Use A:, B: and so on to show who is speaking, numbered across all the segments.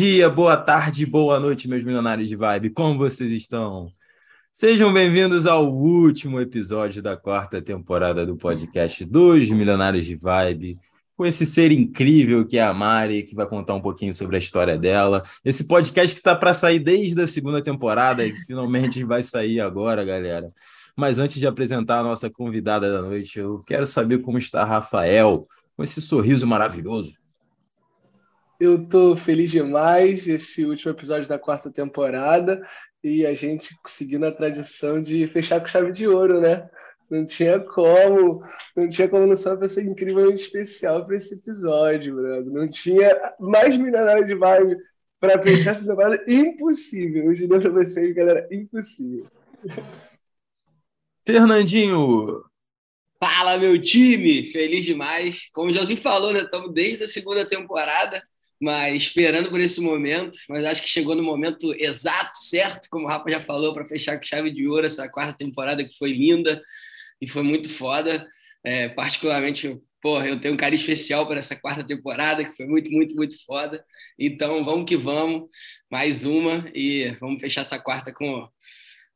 A: dia, boa tarde, boa noite, meus milionários de vibe. Como vocês estão? Sejam bem-vindos ao último episódio da quarta temporada do podcast dos Milionários de Vibe. Com esse ser incrível que é a Mari, que vai contar um pouquinho sobre a história dela. Esse podcast que está para sair desde a segunda temporada e finalmente vai sair agora, galera. Mas antes de apresentar a nossa convidada da noite, eu quero saber como está Rafael, com esse sorriso maravilhoso.
B: Eu tô feliz demais esse último episódio da quarta temporada e a gente conseguindo a tradição de fechar com chave de ouro, né? Não tinha como, não tinha como não ser uma pessoa incrivelmente especial para esse episódio, brother. Não tinha mais milionário de vibe para fechar essa temporada. Impossível. Eu diria para vocês, galera, impossível.
A: Fernandinho,
C: Fala, meu time! Feliz demais. Como o Josinho falou, né? Estamos desde a segunda temporada mas esperando por esse momento, mas acho que chegou no momento exato, certo, como o Rafa já falou, para fechar com chave de ouro essa quarta temporada que foi linda e foi muito foda. É, particularmente, porra, eu tenho um carinho especial para essa quarta temporada, que foi muito, muito, muito foda. Então, vamos que vamos, mais uma e vamos fechar essa quarta com,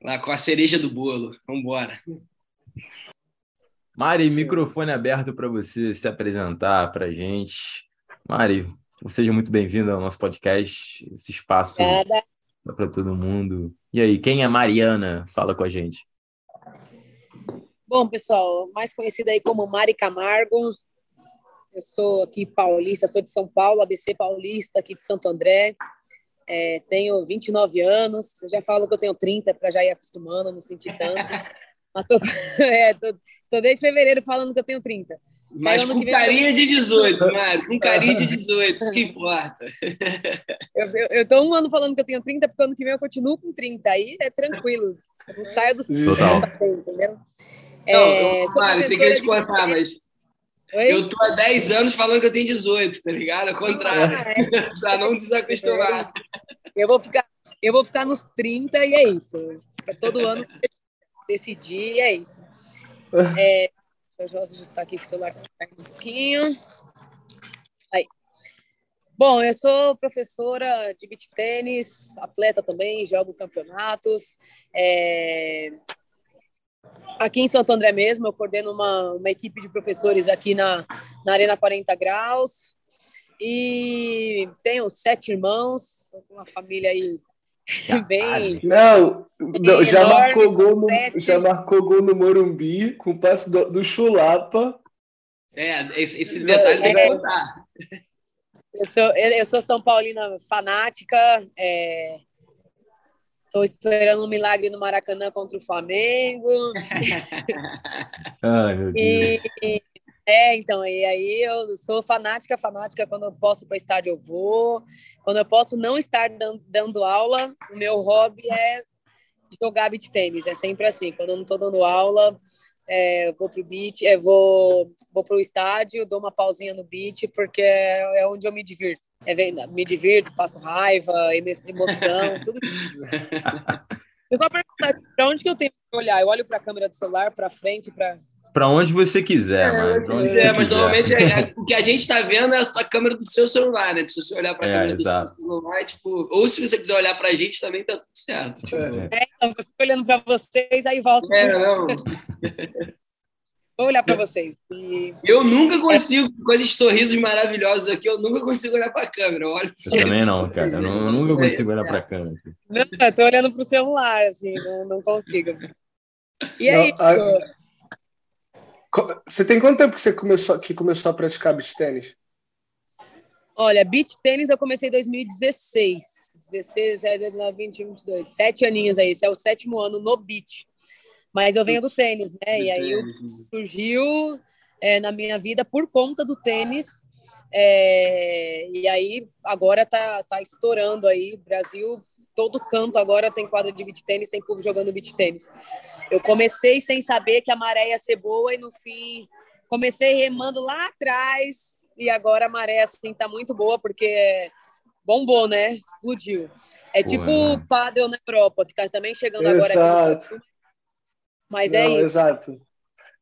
C: lá, com a cereja do bolo. Vamos embora.
A: Mari, microfone aberto para você se apresentar para gente. Mari, Seja muito bem-vindo ao nosso podcast, esse espaço para todo mundo. E aí, quem é Mariana? Fala com a gente.
D: Bom, pessoal, mais conhecida aí como Mari Camargo. Eu sou aqui paulista, sou de São Paulo, ABC paulista, aqui de Santo André. É, tenho 29 anos, eu já falo que eu tenho 30 para já ir acostumando, não sentir tanto. Mas tô, é, tô, tô desde fevereiro falando que eu tenho 30.
C: Mas com carinha de 18, Mário, com carinha de 18, isso que importa.
D: Eu, eu, eu tô um ano falando que eu tenho 30, porque ano que vem eu continuo com 30, aí é tranquilo. Eu não saio dos 30,
C: entendeu? É, não, Mário, você queria te contar, mas Oi? eu tô há 10 anos falando que eu tenho 18, tá ligado? Ao contrário, ah, é. pra não desacostumar.
D: Eu vou, ficar, eu vou ficar nos 30 e é isso. Todo ano decidir e é isso. É, Deixa eu ajustar aqui que o celular um pouquinho. Aí. Bom, eu sou professora de beach tênis, atleta também, jogo campeonatos. É... Aqui em Santo André mesmo, eu coordeno uma, uma equipe de professores aqui na, na Arena 40 Graus. E tenho sete irmãos, uma família aí Bem.
B: Não, não já, marcou gol no, já marcou gol no Morumbi com o passe do, do Chulapa.
C: É, esse, esse detalhe tem que contar.
D: Eu sou, eu sou São Paulina fanática. Estou é, esperando um milagre no Maracanã contra o Flamengo.
A: Ai, meu Deus.
D: E, é, então, e aí eu sou fanática, fanática, quando eu posso para estádio eu vou, quando eu posso não estar dando, dando aula, o meu hobby é jogar beat tênis, é sempre assim, quando eu não estou dando aula, é, vou pro beat, é, vou, vou pro estádio, dou uma pausinha no beat, porque é, é onde eu me divirto, é, me divirto, passo raiva, emoção, tudo Eu só perguntar, para onde que eu tenho que olhar? Eu olho para a câmera do celular, para frente, para
A: para onde você quiser, é, mano.
C: Onde
A: é,
C: mas quiser. normalmente é, é, o que a gente está vendo é a câmera do seu celular, né? Se você olhar para a é, câmera exato. do seu celular, tipo, ou se você quiser olhar para a gente, também tá tudo certo. Tipo.
D: É, então, eu fico olhando para vocês, aí volto.
C: É, não.
D: Vou olhar para vocês. E...
C: Eu nunca consigo, com esses sorrisos maravilhosos aqui, eu nunca consigo olhar para a câmera. Eu, olho
A: eu também não, cara. Eu, não, eu nunca consigo olhar para a câmera.
D: Não, eu tô olhando para o celular, assim, não, não consigo. E aí, não, a...
B: Você tem quanto tempo que você começou, que começou a praticar beach tênis?
D: Olha, beach tênis eu comecei em 2016. 16, 19, 20, 22. Sete aninhos aí. Esse é o sétimo ano no beach. Mas eu venho do tênis, né? E aí surgiu é, na minha vida por conta do tênis. É, e aí agora tá, tá estourando aí. Brasil todo canto agora tem quadra de beach tênis, tem povo jogando beach tênis. Eu comecei sem saber que a maré ia ser boa e no fim comecei remando lá atrás e agora a maré assim tá muito boa porque bombou, né? Explodiu. É tipo o né? paddle na Europa, que tá também chegando
B: exato.
D: agora aqui. Mas é
B: Não,
D: é isso.
B: Exato.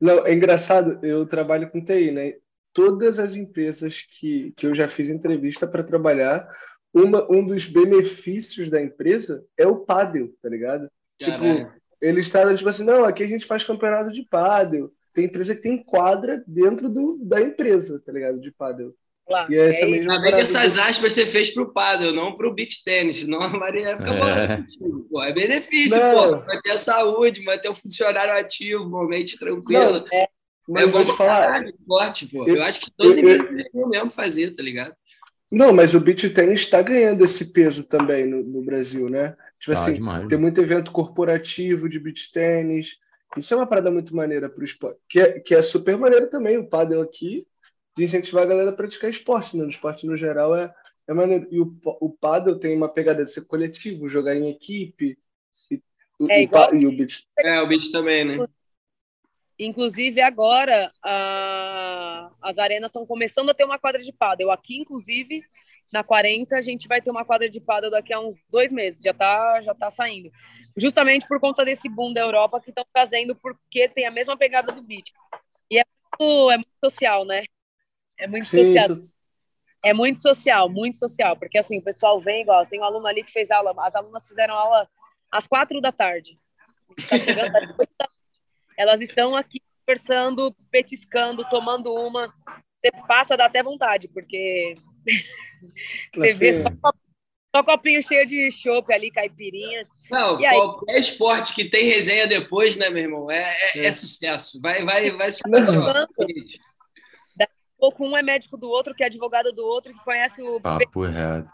B: Não, é engraçado, eu trabalho com TI, né? Todas as empresas que, que eu já fiz entrevista para trabalhar, uma, um dos benefícios da empresa é o pádel, tá ligado? Tipo, eles estavam tipo assim, não, aqui a gente faz campeonato de pádel. Tem empresa que tem quadra dentro do, da empresa, tá ligado? De pádel.
C: Claro. E é essa é, mesma Ainda bem que essas aspas você fez pro pádel, não pro beach tênis, não a Maria fica é. Pô, é benefício, não. pô, manter a saúde, manter o funcionário ativo, mente tranquila. Não, é. Mas é bom te falar. Caralho, forte, pô. Eu, eu acho que todos os empresas deveriam mesmo fazer, tá ligado?
B: Não, mas o beach tênis está ganhando esse peso também no, no Brasil, né? Tipo ah, assim, demais. tem muito evento corporativo de beach tênis. Isso é uma parada muito maneira para o esporte. Que é, que é super maneiro também. O paddle aqui de incentivar a galera a praticar esporte, né? No esporte no geral é, é maneiro. E o, o paddle tem uma pegada de ser coletivo, jogar em equipe. E,
C: é, o, e o beach. É, o beach também, né?
D: Inclusive, agora a... as arenas estão começando a ter uma quadra de paddle. Aqui, inclusive, na 40, a gente vai ter uma quadra de paddle daqui a uns dois meses. Já está já tá saindo. Justamente por conta desse boom da Europa que estão trazendo, porque tem a mesma pegada do beach. E é muito, é muito social, né? É muito Sim, social. Tu... É muito social, muito social. Porque assim, o pessoal vem igual. Tem um aluno ali que fez aula, as alunas fizeram aula às quatro da tarde. Tá chegando elas estão aqui conversando, petiscando, tomando uma. Você passa, dá até vontade, porque você vê só, só copinho cheio de chopp ali, caipirinha.
C: Não, e qualquer aí... esporte que tem resenha depois, né, meu irmão? É, é, é. é sucesso. Vai, vai, vai se
D: Daqui a pouco um é médico do outro, que é advogado do outro, que conhece o.
A: Papo errado.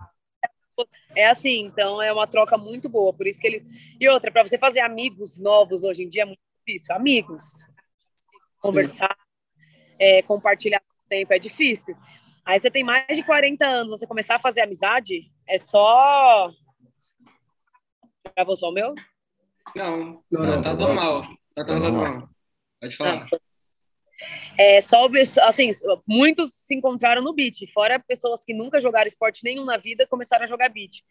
D: É assim, então é uma troca muito boa. Por isso que ele. E outra, para você fazer amigos novos hoje em dia é muito difícil. Amigos, conversar, é, compartilhar tempo é difícil. Aí você tem mais de 40 anos, você começar a fazer amizade, é só. Gravou só o meu?
C: Não, não, tá, tá normal. Tá, tá normal. Pode falar.
D: É, só, assim, muitos se encontraram no beat, fora pessoas que nunca jogaram esporte nenhum na vida começaram a jogar beat.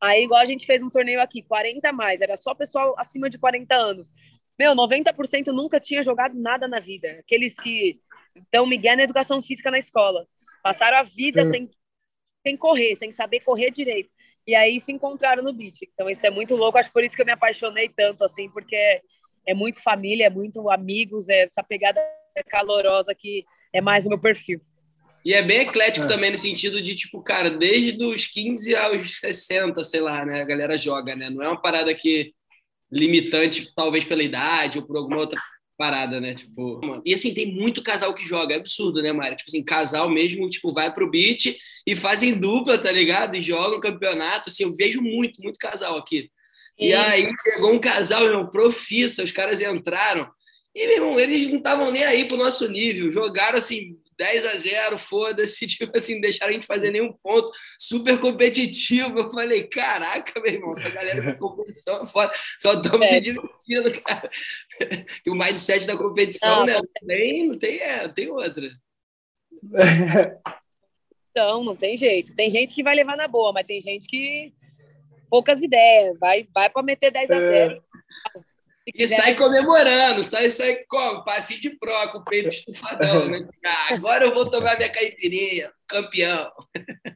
D: Aí, igual a gente fez um torneio aqui, 40 mais, era só pessoal acima de 40 anos. Meu, 90% nunca tinha jogado nada na vida. Aqueles que estão Miguel na educação física na escola. Passaram a vida sem, sem correr, sem saber correr direito. E aí se encontraram no beat. Então isso é muito louco. Acho por isso que eu me apaixonei tanto, assim, porque é, é muito família, é muito amigos, é essa pegada calorosa que é mais o meu perfil.
C: E é bem eclético é. também no sentido de, tipo, cara, desde os 15 aos 60, sei lá, né? A galera joga, né? Não é uma parada que limitante, talvez pela idade ou por alguma outra parada, né? Tipo, e assim, tem muito casal que joga, é absurdo, né, Mário? Tipo assim, casal mesmo, tipo, vai pro beat e fazem dupla, tá ligado? E jogam campeonato, assim, eu vejo muito, muito casal aqui. E, aí chegou um casal, meu irmão, profissa, os caras entraram. E, meu irmão, eles não estavam nem aí pro nosso nível, jogaram assim, 10 a 0 foda-se, tipo assim, deixaram a gente fazer nenhum ponto, super competitivo. Eu falei, caraca, meu irmão, essa galera da competição é foda, só estamos é. se divertindo, cara. E o mindset da competição, não, né? Não tem, não tem, é, tem outra.
D: Então, não tem jeito. Tem gente que vai levar na boa, mas tem gente que poucas ideias, vai, vai para meter 10 a 0. É.
C: E sai comemorando, sai, sai como? Passinho de pro, com o peito estufadão, né? Ah, agora eu vou tomar minha caipirinha, campeão.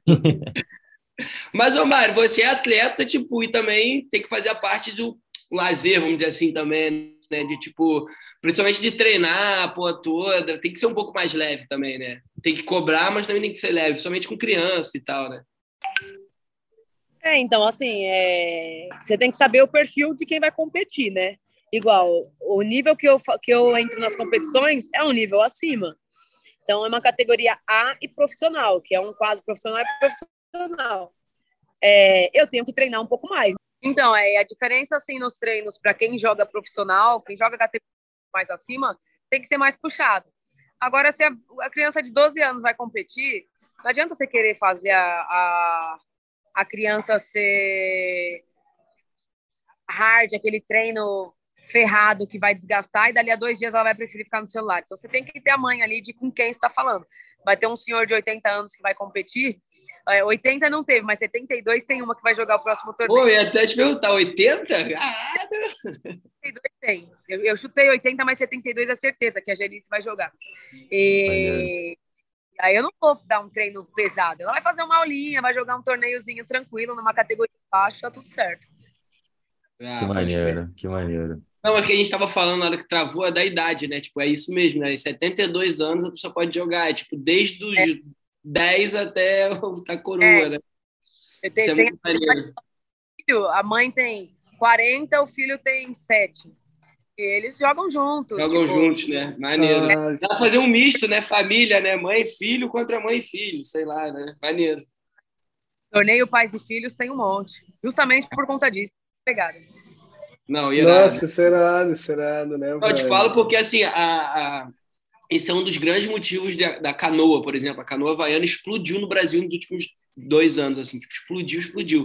C: Mas, ô Mário, você é atleta, tipo, e também tem que fazer a parte do lazer, vamos dizer assim, também, né? De, tipo, principalmente de treinar a porra toda, tem que ser um pouco mais leve também, né? Tem que cobrar, mas também tem que ser leve, principalmente com criança e tal, né?
D: É, então, assim, é... você tem que saber o perfil de quem vai competir, né? Igual, o nível que eu, que eu entro nas competições é um nível acima. Então, é uma categoria A e profissional, que é um quase profissional e profissional. É, eu tenho que treinar um pouco mais. Então, é, a diferença, assim, nos treinos, para quem joga profissional, quem joga categoria mais acima, tem que ser mais puxado. Agora, se a, a criança de 12 anos vai competir, não adianta você querer fazer a, a, a criança ser hard, aquele treino ferrado que vai desgastar e dali a dois dias ela vai preferir ficar no celular. Então você tem que ter a mãe ali de com quem está falando. Vai ter um senhor de 80 anos que vai competir. 80 é, não teve, mas 72 tem uma que vai jogar o próximo torneio.
C: Pô, ia até te perguntar, 80? Caralho!
D: 72 tem. Eu, eu chutei 80, mas 72 é certeza que a Gerice vai jogar. E Aí eu não vou dar um treino pesado. Ela vai fazer uma aulinha, vai jogar um torneiozinho tranquilo numa categoria baixo, tá tudo certo.
A: Ah, que maneiro, que maneiro.
C: Não, é que a gente estava falando na hora que travou é da idade, né? Tipo, é isso mesmo, né? 72 anos a pessoa pode jogar, é tipo, desde os é. 10 até a coroa, é. né?
D: Eu tenho, isso é muito maneiro. A mãe tem 40, o filho tem 7. E eles jogam juntos.
C: Jogam tipo... juntos, né? Maneiro. Ah, Dá pra fazer um misto, né? Família, né? Mãe e filho contra mãe e filho, sei lá, né? Maneiro.
D: Torneio Pais e Filhos tem um monte. Justamente por conta disso. Pegada.
C: Não,
B: irado. Nossa, isso é irado, isso é irado, né?
C: Não, eu te falo porque, assim, a, a, esse é um dos grandes motivos da, da canoa, por exemplo. A canoa havaiana explodiu no Brasil nos últimos dois anos, assim. Tipo, explodiu, explodiu.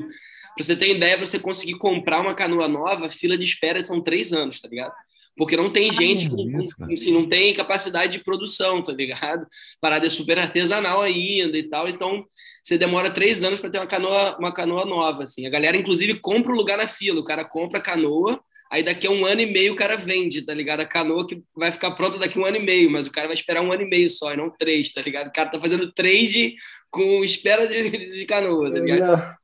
C: Pra você ter ideia, pra você conseguir comprar uma canoa nova, a fila de espera são três anos, tá ligado? Porque não tem gente com, assim, não tem capacidade de produção, tá ligado? Parada é super artesanal ainda e tal, então você demora três anos para ter uma canoa, uma canoa nova, assim. A galera, inclusive, compra o lugar na fila, o cara compra a canoa, aí daqui a um ano e meio o cara vende, tá ligado? A canoa que vai ficar pronta daqui a um ano e meio, mas o cara vai esperar um ano e meio só, e não três, tá ligado? O cara tá fazendo trade com espera de, de canoa, tá ligado?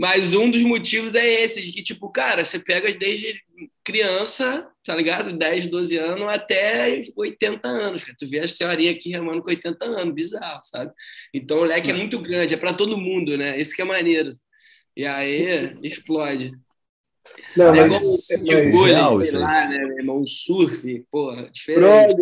C: Mas um dos motivos é esse, de que, tipo, cara, você pega desde criança, tá ligado? 10, 12 anos até 80 anos. Cara. Tu vê a senhorinha aqui remando com 80 anos, bizarro, sabe? Então o leque é muito grande, é para todo mundo, né? Isso que é maneiro. E aí explode. Não, é mas, igual o vôlei, sei lá, né, meu irmão? O surf, porra, diferente.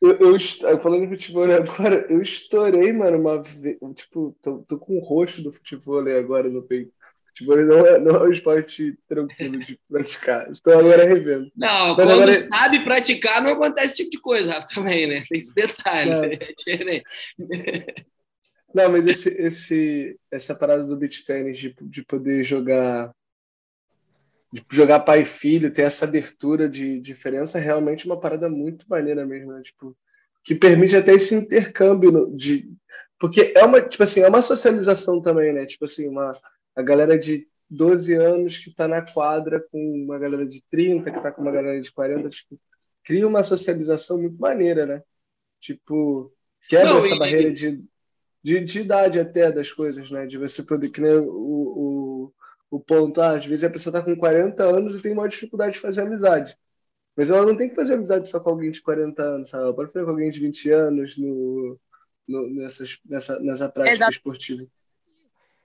B: eu, eu, falando de futebol agora, eu estourei, mano, uma vez. Tipo, tô, tô com o rosto do futebol agora no peito. Tipo, não é, não é um esporte tranquilo de praticar. Estou agora revendo.
C: Não, Mas quando agora... sabe praticar, não acontece esse tipo de coisa, Rafa, também, né? Tem esse detalhe, não. é diferente.
B: Não, mas esse, esse, essa parada do beach tennis de, de poder jogar de jogar pai e filho, ter essa abertura de diferença, é realmente uma parada muito maneira mesmo, né? Tipo, que permite até esse intercâmbio de porque é uma, tipo assim, é uma socialização também, né? Tipo assim, uma a galera de 12 anos que está na quadra com uma galera de 30, que está com uma galera de 40, tipo, cria uma socialização muito maneira, né? Tipo, quebra Não, essa e... barreira de, de, de, idade até das coisas, né? De você poder, que o, o, o ponto, ah, às vezes a pessoa está com 40 anos e tem uma dificuldade de fazer amizade. Mas ela não tem que fazer amizade só com alguém de 40 anos, sabe? Ela pode fazer com alguém de 20 anos no, no, nessas, nessa, nessa prática Exato. esportiva.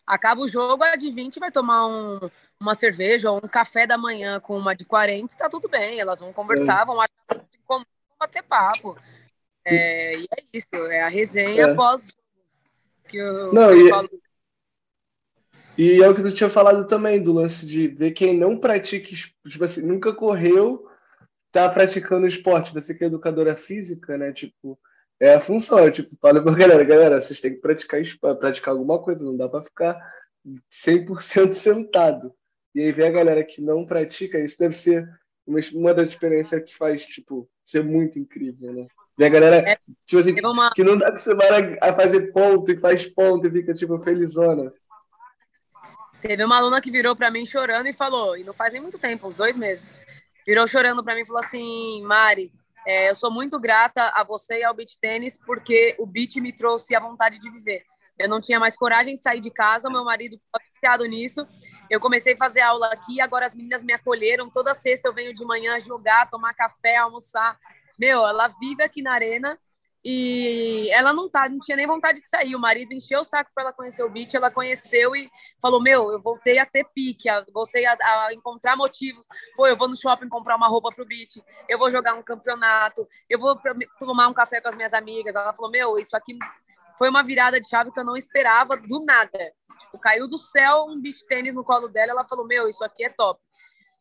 D: Acaba o jogo, a de 20 vai tomar um, uma cerveja ou um café da manhã com uma de 40, tá tudo bem. Elas vão conversar, é. vão achar como bater papo. É, e é isso, é a resenha é. pós que eu,
B: não, e, falo. E é o que tu tinha falado também, do lance de ver quem não pratica, tipo assim, nunca correu, tá praticando esporte. Você que é educadora física, né? Tipo, é a função, é tipo, fala pra galera, galera, vocês têm que praticar, praticar alguma coisa, não dá para ficar 100% sentado. E aí vem a galera que não pratica, isso deve ser uma, uma das experiências que faz, tipo, ser muito incrível, né? E a galera, é, tipo assim, uma... que não tá acostumada a fazer ponto e faz ponto e fica, tipo, felizona.
D: Teve uma aluna que virou para mim chorando e falou, e não faz nem muito tempo, uns dois meses, virou chorando para mim e falou assim, Mari, é, eu sou muito grata a você e ao beach tênis porque o beach me trouxe a vontade de viver. Eu não tinha mais coragem de sair de casa, meu marido estava viciado nisso. Eu comecei a fazer aula aqui, agora as meninas me acolheram. Toda sexta eu venho de manhã jogar, tomar café, almoçar. Meu, ela vive aqui na arena e ela não tá, não tinha nem vontade de sair. O marido encheu o saco para ela conhecer o beat, ela conheceu e falou: Meu, eu voltei a ter pique, voltei a, a, encontrar motivos. Pô, eu vou no shopping comprar uma roupa pro beat, eu vou jogar um campeonato, eu vou tomar um café com as minhas amigas. Ela falou: Meu, isso aqui foi uma virada de chave que eu não esperava do nada. Tipo, caiu do céu um beat tênis no colo dela. Ela falou: Meu, isso aqui é top.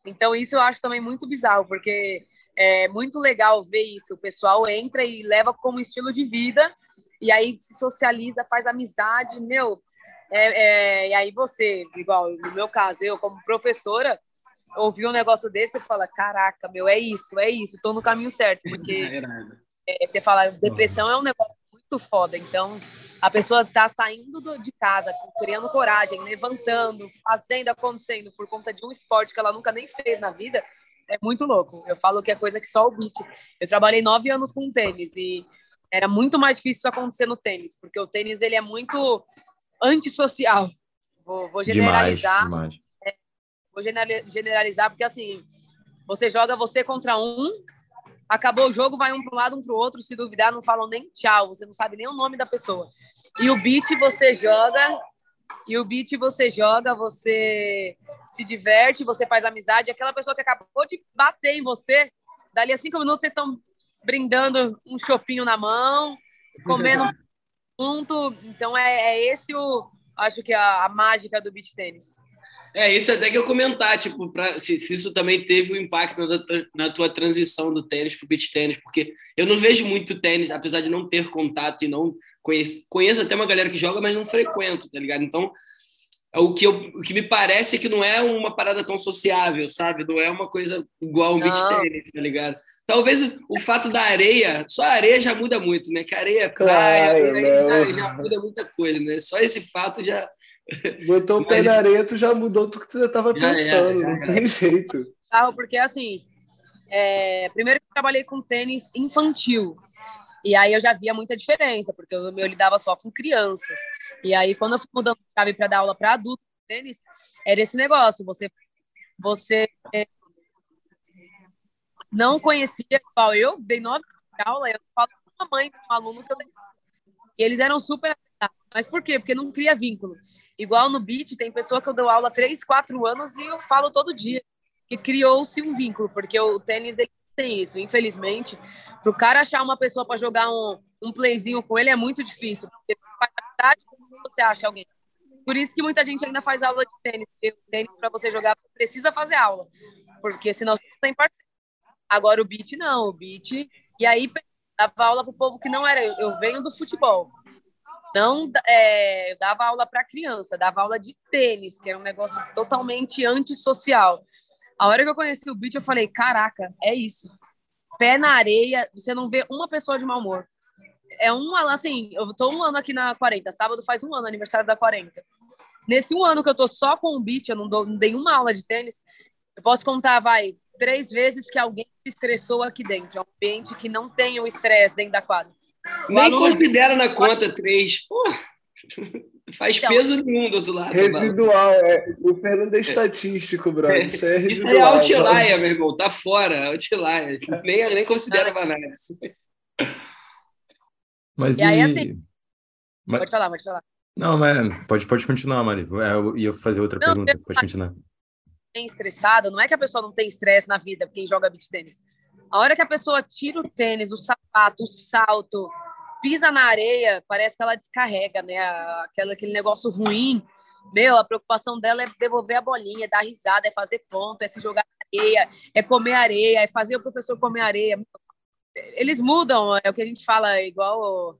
D: Então, isso eu acho também muito bizarro, porque é muito legal ver isso. O pessoal entra e leva como estilo de vida, e aí se socializa, faz amizade, meu. É, é, e aí você, igual no meu caso, eu como professora, ouvir um negócio desse, você fala, caraca, meu, é isso, é isso, estou no caminho certo, porque é, você fala, depressão é um negócio muito foda, então a pessoa tá saindo do, de casa, criando coragem, levantando, fazendo, acontecendo por conta de um esporte que ela nunca nem fez na vida, é muito louco. Eu falo que é coisa que só o beat. Eu trabalhei nove anos com tênis e era muito mais difícil isso acontecer no tênis, porque o tênis ele é muito antissocial. Vou, vou generalizar.
A: Demais, demais.
D: É, vou generalizar, porque assim, você joga você contra um, acabou o jogo, vai um para um lado, um para o outro, se duvidar, não falam nem tchau, você não sabe nem o nome da pessoa. E o beat você joga, e o beat você joga, você se diverte, você faz amizade. Aquela pessoa que acabou de bater em você, dali a cinco minutos vocês estão brindando um chopinho na mão, comendo junto. Então é, é esse o, acho que a, a mágica do beat tênis.
C: É, isso até que eu comentar, tipo, pra, se, se isso também teve um impacto na tua, na tua transição do tênis para o beach tênis, porque eu não vejo muito tênis, apesar de não ter contato e não conheço, conheço até uma galera que joga, mas não frequento, tá ligado? Então, o que, eu, o que me parece é que não é uma parada tão sociável, sabe? Não é uma coisa igual um beach tênis, tá ligado? Talvez o, o, fato da areia, só a areia já muda muito, né? Que areia é praia, claro, já muda muita coisa, né? Só esse fato já.
B: Botou o pé na areia, tu já mudou tudo que tu já estava pensando, já, já, não tem jeito.
D: Porque assim, é, primeiro que eu trabalhei com tênis infantil. E aí eu já via muita diferença, porque eu, eu lidava só com crianças. E aí, quando eu fui mudando de chave para dar aula para adultos tênis, era esse negócio. Você, você não conhecia igual eu, dei nove de aula, eu falo com a mãe de um aluno que eu dei. E eles eram super Mas por quê? Porque não cria vínculo. Igual no beat, tem pessoa que eu dou aula três, quatro anos e eu falo todo dia. Que criou-se um vínculo, porque o tênis ele tem isso. Infelizmente, para o cara achar uma pessoa para jogar um, um playzinho com ele é muito difícil. Porque você acha alguém. Por isso que muita gente ainda faz aula de tênis. Tênis, para você jogar, você precisa fazer aula. Porque senão você não tem parceiro. Agora o beat não, o beat. E aí dava aula para o povo que não era. Eu venho do futebol. Não, é, eu dava aula para criança, dava aula de tênis, que era um negócio totalmente antissocial. A hora que eu conheci o beat, eu falei: caraca, é isso. Pé na areia, você não vê uma pessoa de mau humor. É um assim, eu tô um ano aqui na 40, sábado faz um ano, aniversário da 40. Nesse um ano que eu tô só com o beat, eu não, dou, não dei uma aula de tênis, eu posso contar, vai, três vezes que alguém se estressou aqui dentro. É um ambiente que não tem o estresse dentro da quadra.
C: O Nem aluno... considera na conta três. Pô, faz então, peso nenhum do outro lado.
B: Residual, é. O Fernando é estatístico, brother. É, isso é residual. Isso é
C: outlier, meu irmão. Tá fora, outlier. Nem, nem considera ah. análise.
A: Mas
D: e, e... aí, assim. Mas... Pode falar, pode falar.
A: Não, mas pode, pode continuar, Mari. Eu ia fazer outra não, pergunta. Pode continuar
D: bem estressado, não é que a pessoa não tem estresse na vida, quem joga beach tênis. A hora que a pessoa tira o tênis, o sapato, o salto, pisa na areia, parece que ela descarrega, né? Aquela, aquele negócio ruim. Meu, a preocupação dela é devolver a bolinha, é dar risada, é fazer ponto, é se jogar na areia, é comer areia, é fazer o professor comer areia. Eles mudam, é o que a gente fala, igual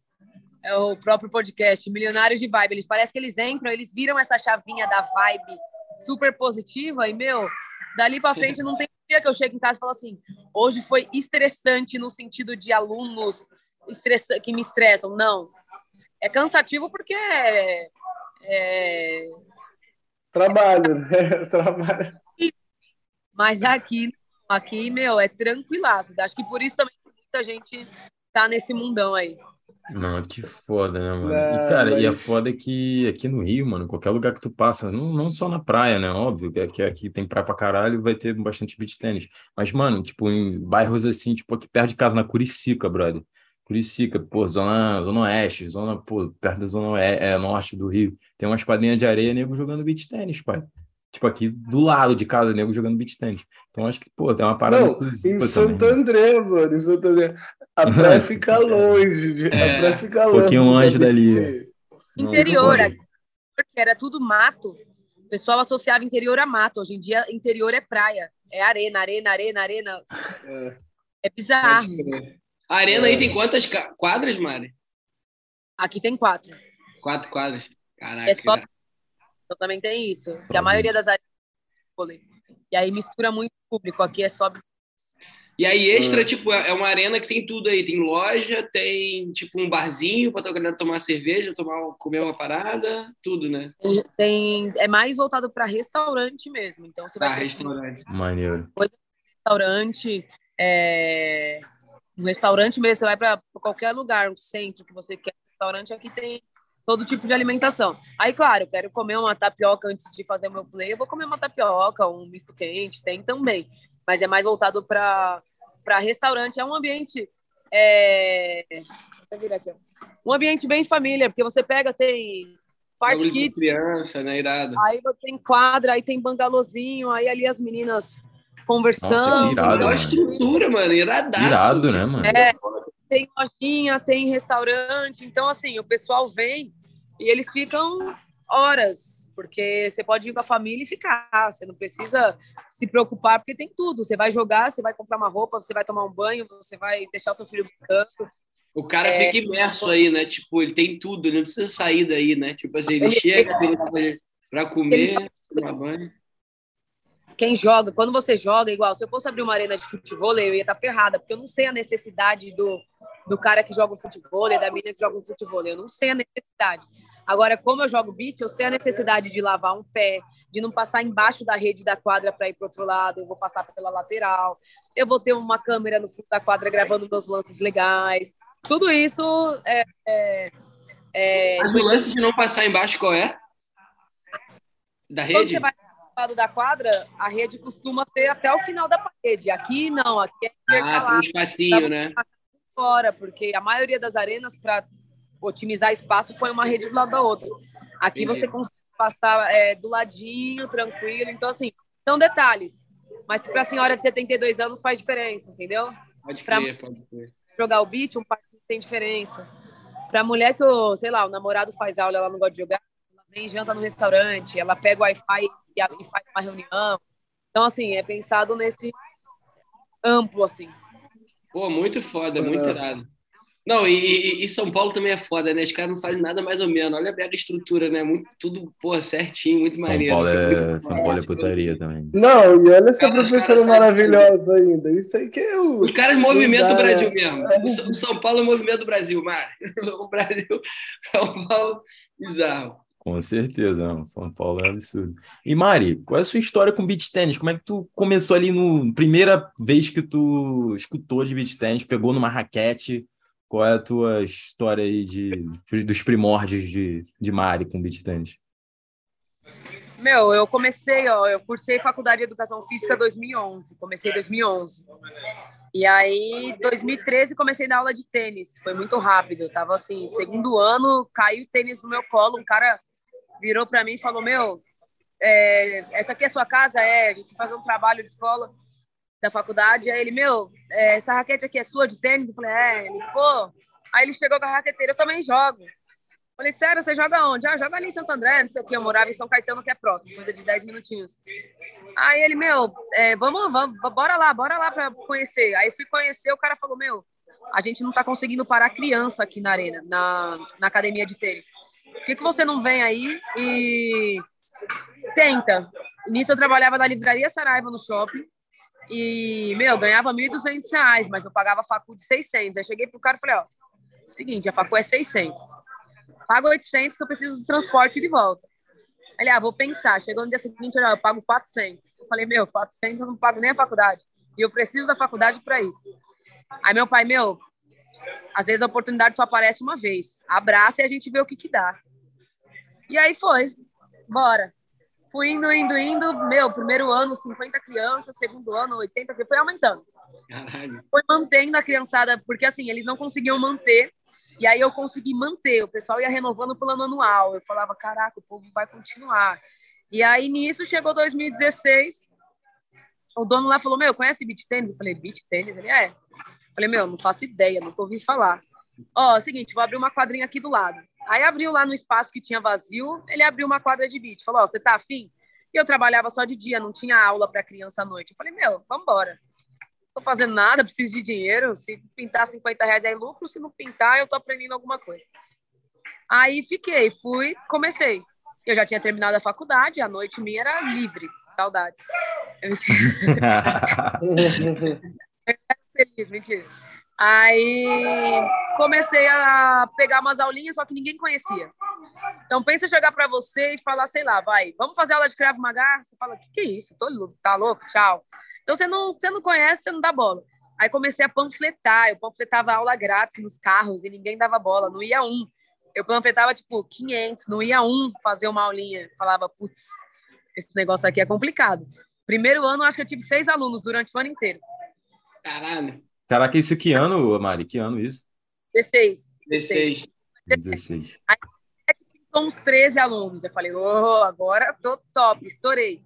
D: é o próprio podcast, Milionários de Vibe. Eles parece que eles entram, eles viram essa chavinha da vibe super positiva e, meu, dali para frente não tem dia que eu chego em casa e falo assim, hoje foi estressante no sentido de alunos estressa, que me estressam. Não. É cansativo porque é... é...
B: Trabalho, né? Trabalho.
D: Mas aqui, aqui, meu, é tranquilaço. Acho que por isso também muita gente tá nesse mundão aí.
A: Não, que foda, né, mano? E, cara, mas... e a foda é que aqui no Rio, mano, qualquer lugar que tu passa, não, não só na praia, né? Óbvio que aqui, aqui tem praia pra caralho vai ter bastante beach tênis. Mas, mano, tipo, em bairros assim, tipo, aqui perto de casa, na Curicica, brother. Curicica, pô, zona, zona oeste, zona, pô, perto da zona oeste, é, norte do Rio. Tem umas quadrinhas de areia, nego jogando beach tênis, pai. Tipo, aqui do lado de casa, nego jogando beach tênis. Então, acho que, pô, tem uma parada
B: Não, em Santo também. André, mano, em Santo André. A praia fica longe. É, a praia fica longe.
A: Um pouquinho longe dali.
D: Interior, porque era tudo mato. O pessoal associava interior a mato. Hoje em dia, interior é praia. É arena, arena, arena, arena. É, é bizarro.
C: A arena é. aí tem quantas quadras, Mari?
D: Aqui tem quatro.
C: Quatro quadras. Caraca.
D: É só então também tem isso, que a maioria das áreas e aí mistura muito público, aqui é só
C: e aí, extra, ah. tipo, é uma arena que tem tudo aí. Tem loja, tem, tipo, um barzinho para a galera tomar cerveja, tomar, comer uma parada, tudo, né?
D: Tem, é mais voltado para restaurante mesmo. Então, você vai
C: ah, restaurante.
A: Maneiro.
D: Restaurante, é... Um restaurante mesmo, você vai para qualquer lugar, um centro que você quer, restaurante aqui tem todo tipo de alimentação. Aí, claro, eu quero comer uma tapioca antes de fazer o meu play, eu vou comer uma tapioca, um misto quente, tem também. Mas é mais voltado para restaurante. É um ambiente. É... Um ambiente bem família, porque você pega, tem parte kids.
C: criança, né? Irado.
D: Aí tem quadra, aí tem bangalôzinho, aí ali as meninas conversando. Nossa,
C: irado, é estrutura, mano, iradaço.
A: Irado, né, mano?
D: É, tem lojinha, tem restaurante. Então, assim, o pessoal vem e eles ficam horas, porque você pode ir com a família e ficar. Você não precisa se preocupar, porque tem tudo. Você vai jogar, você vai comprar uma roupa, você vai tomar um banho, você vai deixar o seu filho brincando.
C: O cara é, fica imerso aí, né? Tipo, ele tem tudo, ele não precisa sair daí, né? Tipo assim, ele, ele chega para comer, tomar banho
D: quem joga, quando você joga, igual, se eu fosse abrir uma arena de futebol, eu ia estar tá ferrada, porque eu não sei a necessidade do, do cara que joga um futebol, da menina que joga um futebol, eu não sei a necessidade. Agora, como eu jogo beat, eu sei a necessidade de lavar um pé, de não passar embaixo da rede da quadra para ir para outro lado, eu vou passar pela lateral, eu vou ter uma câmera no fundo da quadra gravando meus lances legais. Tudo isso é. é,
C: é Mas o lance de não passar embaixo qual é? Da rede? Quando você vai
D: lado da quadra, a rede costuma ser até o final da parede. Aqui não, aqui
C: é Ah, tem um espacinho, né?
D: Fora, porque a maioria das arenas, para otimizar espaço, põe uma rede do lado da outra. Aqui Entendi. você consegue passar é, do ladinho, tranquilo. Então, assim, são detalhes. Mas para a senhora de 72 anos faz diferença, entendeu?
C: Pode crer, pra pode crer.
D: Jogar o beat, um parque tem diferença. Para mulher que, sei lá, o namorado faz aula, ela não gosta de jogar, janta no restaurante, ela pega o Wi-Fi e, faz uma reunião. Então, assim, é pensado nesse amplo, assim.
C: Pô, muito foda, muito irado. Não, e, e, São Paulo também é foda, né? Os caras não fazem nada mais ou menos. Olha a estrutura, né? Muito, tudo, pô, certinho, muito maneiro.
A: São Paulo é, São Paulo é putaria também.
B: Não, e olha essa professora maravilhosa ainda. Isso aí que é o.
C: Os caras movimentam o Brasil mesmo. O São Paulo é o movimento do Brasil, Mário. O Brasil, São Paulo, bizarro.
A: Com certeza, não. São Paulo é absurdo. E Mari, qual é a sua história com beach tennis? Como é que tu começou ali no primeira vez que tu escutou de beach tennis, pegou numa raquete? Qual é a tua história aí de, dos primórdios de, de Mari com beach tennis?
D: Meu, eu comecei, ó, eu cursei faculdade de educação física 2011, comecei em 2011. E aí, 2013 comecei na aula de tênis, foi muito rápido. Eu tava assim, segundo ano, caiu o tênis no meu colo, um cara virou para mim e falou: Meu, é, essa aqui é sua casa? É, a gente faz um trabalho de escola da faculdade. Aí ele, meu, é, essa raquete aqui é sua de tênis? Eu falei: É, ele, pô. Aí ele chegou com a raqueteira, eu também jogo. Falei, sério, você joga onde? Ah, joga ali em Santo André, não sei o que. Eu morava em São Caetano, que é próximo, coisa de 10 minutinhos. Aí ele, meu, é, vamos, vamos, bora lá, bora lá para conhecer. Aí fui conhecer, o cara falou, meu, a gente não tá conseguindo parar criança aqui na arena, na, na academia de tênis. Por que, que você não vem aí e tenta? Nisso eu trabalhava na livraria Saraiva no shopping e, meu, ganhava 1.200 reais, mas eu pagava facu de 600. Aí cheguei pro cara e falei, ó, seguinte, a facu é 600. Pago 800 que eu preciso do transporte de volta. Ele, ah, vou pensar. Chegou no dia seguinte, eu pago 400. Eu falei, meu, 400 eu não pago nem a faculdade. E eu preciso da faculdade para isso. Aí meu pai, meu, às vezes a oportunidade só aparece uma vez. Abraça e a gente vê o que que dá. E aí foi. Bora. Fui indo, indo, indo. Meu, primeiro ano, 50 crianças. Segundo ano, 80. Foi aumentando. Caralho. Foi mantendo a criançada, porque assim, eles não conseguiam manter. E aí eu consegui manter. O pessoal ia renovando o plano anual. Eu falava, caraca, o povo vai continuar. E aí nisso chegou 2016. O dono lá falou: Meu, conhece beat tênis? Eu falei: Beat tênis? Ele é. Falei, meu, não faço ideia, nunca ouvi falar. Ó, é o seguinte, vou abrir uma quadrinha aqui do lado. Aí abriu lá no espaço que tinha vazio, ele abriu uma quadra de beat. Falou, ó, você tá afim? E eu trabalhava só de dia, não tinha aula para criança à noite. Eu falei, meu, vambora. Tô fazendo nada, preciso de dinheiro. Se pintar 50 reais é lucro, se não pintar, eu tô aprendendo alguma coisa. Aí fiquei, fui, comecei. Eu já tinha terminado a faculdade, a noite minha era livre, saudades. feliz, mentira. Aí comecei a pegar umas aulinhas, só que ninguém conhecia. Então pensa chegar para você e falar, sei lá, vai, vamos fazer aula de Krav Maga? Você fala, que que é isso? Tô, tá louco? Tchau. Então você não, você não conhece, você não dá bola. Aí comecei a panfletar, eu panfletava aula grátis nos carros e ninguém dava bola, não ia um. Eu panfletava, tipo, 500, não ia um fazer uma aulinha. Falava, putz, esse negócio aqui é complicado. Primeiro ano, acho que eu tive seis alunos durante o ano inteiro.
C: Caralho.
A: Caraca, isso que ano, Mari? Que ano isso?
D: 16.
C: 16.
A: 16.
D: Aí, com uns 13 alunos. Eu falei, oh, agora tô top, estourei.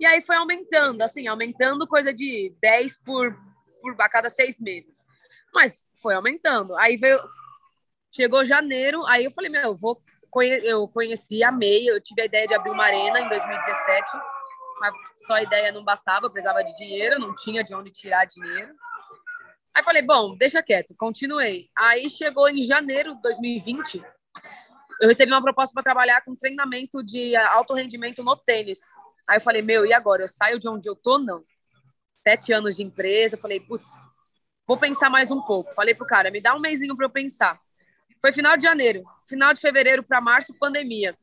D: E aí foi aumentando, assim, aumentando coisa de 10 por, por a cada seis meses. Mas foi aumentando. Aí veio, chegou janeiro, aí eu falei, meu, eu vou eu conheci, amei, eu tive a ideia de abrir uma arena em 2017, mas só a ideia não bastava, precisava de dinheiro, não tinha de onde tirar dinheiro. Aí falei, bom, deixa quieto, continuei. Aí chegou em janeiro de 2020, eu recebi uma proposta para trabalhar com treinamento de alto rendimento no tênis. Aí eu falei, meu, e agora? Eu saio de onde eu tô? Não. Sete anos de empresa. Eu falei, putz, vou pensar mais um pouco. Falei pro cara, me dá um mêsinho para eu pensar. Foi final de janeiro. Final de fevereiro para março, pandemia.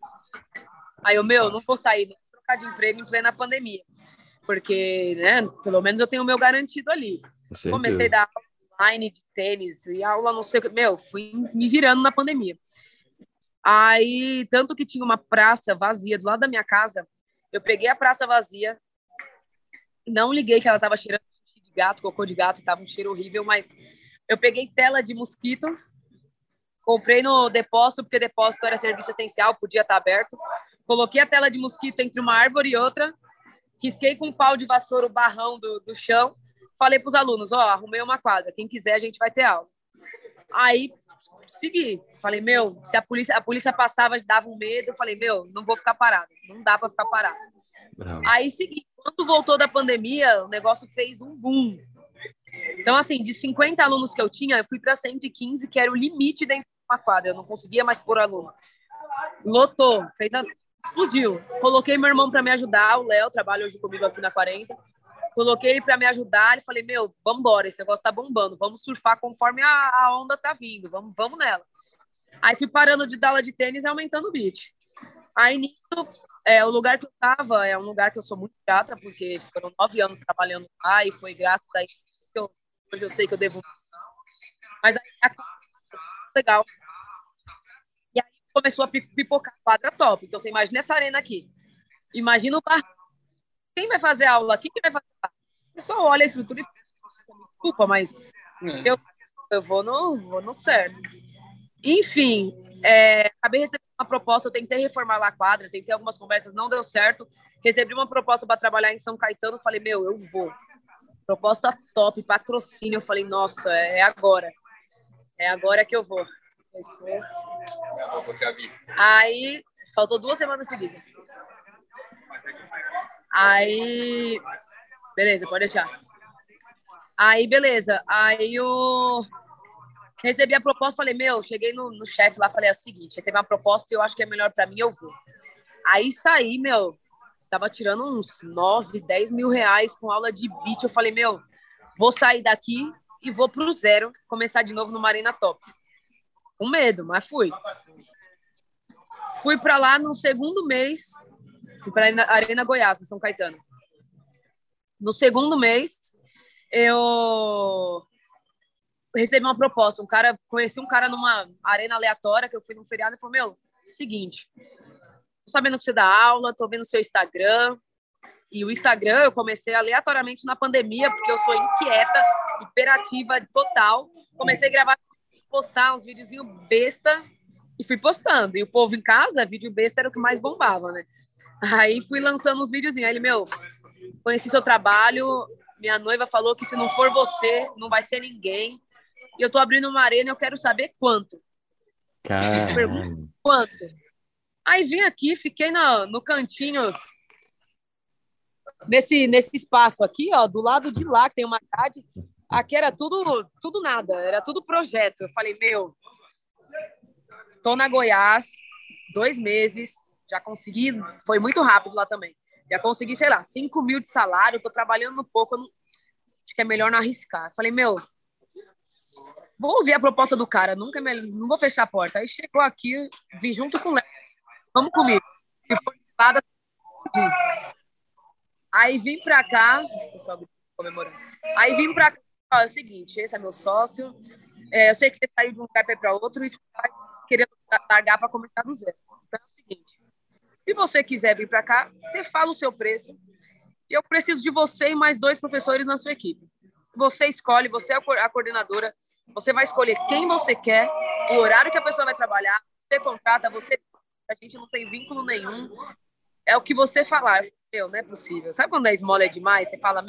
D: Aí eu, meu, não vou sair, trocar de emprego em plena pandemia. Porque, né, pelo menos eu tenho o meu garantido ali. Comecei a dar online de tênis e aula não sei o que. Meu, fui me virando na pandemia. Aí, tanto que tinha uma praça vazia do lado da minha casa, eu peguei a praça vazia, não liguei que ela estava cheirando de gato, cocô de gato, estava um cheiro horrível, mas eu peguei tela de mosquito, comprei no depósito, porque depósito era serviço essencial, podia estar aberto. Coloquei a tela de mosquito entre uma árvore e outra, risquei com um pau de vassoura o barrão do, do chão, falei para os alunos, ó, oh, arrumei uma quadra, quem quiser a gente vai ter aula. Aí segui. Falei, meu, se a polícia, a polícia passava, dava um medo, eu falei, meu, não vou ficar parado, não dá para ficar parado. Bravo. Aí segui. Quando voltou da pandemia, o negócio fez um boom. Então, assim, de 50 alunos que eu tinha, eu fui para 115, que era o limite dentro de uma quadra. Eu não conseguia mais pôr aluno. Lotou, fez a... explodiu. Coloquei meu irmão para me ajudar, o Léo, trabalha hoje comigo aqui na 40. Coloquei para me ajudar e falei, meu, vamos embora, esse negócio tá bombando, vamos surfar conforme a, a onda tá vindo, vamos, vamos nela. Aí fui parando de dar de tênis e aumentando o beat. Aí nisso, é, o lugar que eu tava é um lugar que eu sou muito grata, porque foram nove anos trabalhando lá e foi graças a isso que eu, hoje eu sei que eu devo. Mas aí legal. Começou a pipocar quadra top. Então você imagina essa arena aqui. Imagina o bar quem vai fazer aula aqui? Quem vai fazer aula? O pessoal olha a estrutura e desculpa, mas é. eu, eu vou, no, vou no certo. Enfim, é, acabei recebendo uma proposta, eu tentei reformar lá a quadra, tentei algumas conversas, não deu certo. Recebi uma proposta para trabalhar em São Caetano, falei, meu, eu vou. Proposta top, patrocínio. Eu falei, nossa, é agora. É agora que eu vou. Aí, faltou duas semanas seguidas. Aí, beleza, pode deixar. Aí, beleza. Aí eu recebi a proposta, falei, meu, cheguei no, no chefe lá, falei é o seguinte, recebi uma proposta e eu acho que é melhor para mim, eu vou. Aí saí, meu, tava tirando uns 9, 10 mil reais com aula de beat. Eu falei, meu, vou sair daqui e vou pro zero, começar de novo no Arena Top. Com medo, mas fui. Fui para lá no segundo mês, Fui para Arena Goiás, São Caetano. No segundo mês, eu recebi uma proposta. Um cara, conheci um cara numa arena aleatória que eu fui num feriado e falou: Meu, seguinte, tô sabendo que você dá aula, tô vendo seu Instagram. E o Instagram eu comecei aleatoriamente na pandemia, porque eu sou inquieta, imperativa total. Comecei a gravar, postar uns videozinhos besta e fui postando. E o povo em casa, vídeo besta era o que mais bombava, né? Aí fui lançando uns videozinhos. Aí ele, meu, conheci seu trabalho. Minha noiva falou que se não for você, não vai ser ninguém. E eu tô abrindo uma arena e eu quero saber quanto.
A: Caramba.
D: Quanto? Aí vim aqui, fiquei no, no cantinho, nesse, nesse espaço aqui, ó, do lado de lá, que tem uma grade. Aqui era tudo, tudo nada, era tudo projeto. Eu falei, meu, tô na Goiás, dois meses, já consegui, foi muito rápido lá também. Já consegui, sei lá, 5 mil de salário, tô trabalhando um pouco, não, acho que é melhor não arriscar. Falei, meu, vou ouvir a proposta do cara, nunca é não vou fechar a porta. Aí chegou aqui, vi junto com o Léo, vamos comigo. Se for Aí vim pra cá, pessoal comemorando. Aí vim pra cá, ó, é o seguinte, esse é meu sócio, é, eu sei que você saiu de um lugar para outro e você vai querer largar para começar do zero. Então é o seguinte, se você quiser vir para cá, você fala o seu preço, e eu preciso de você e mais dois professores na sua equipe. Você escolhe, você é a coordenadora, você vai escolher quem você quer, o horário que a pessoa vai trabalhar, você contrata, você a gente não tem vínculo nenhum. É o que você falar. Eu, não é possível. Sabe quando a esmola é demais? Você fala,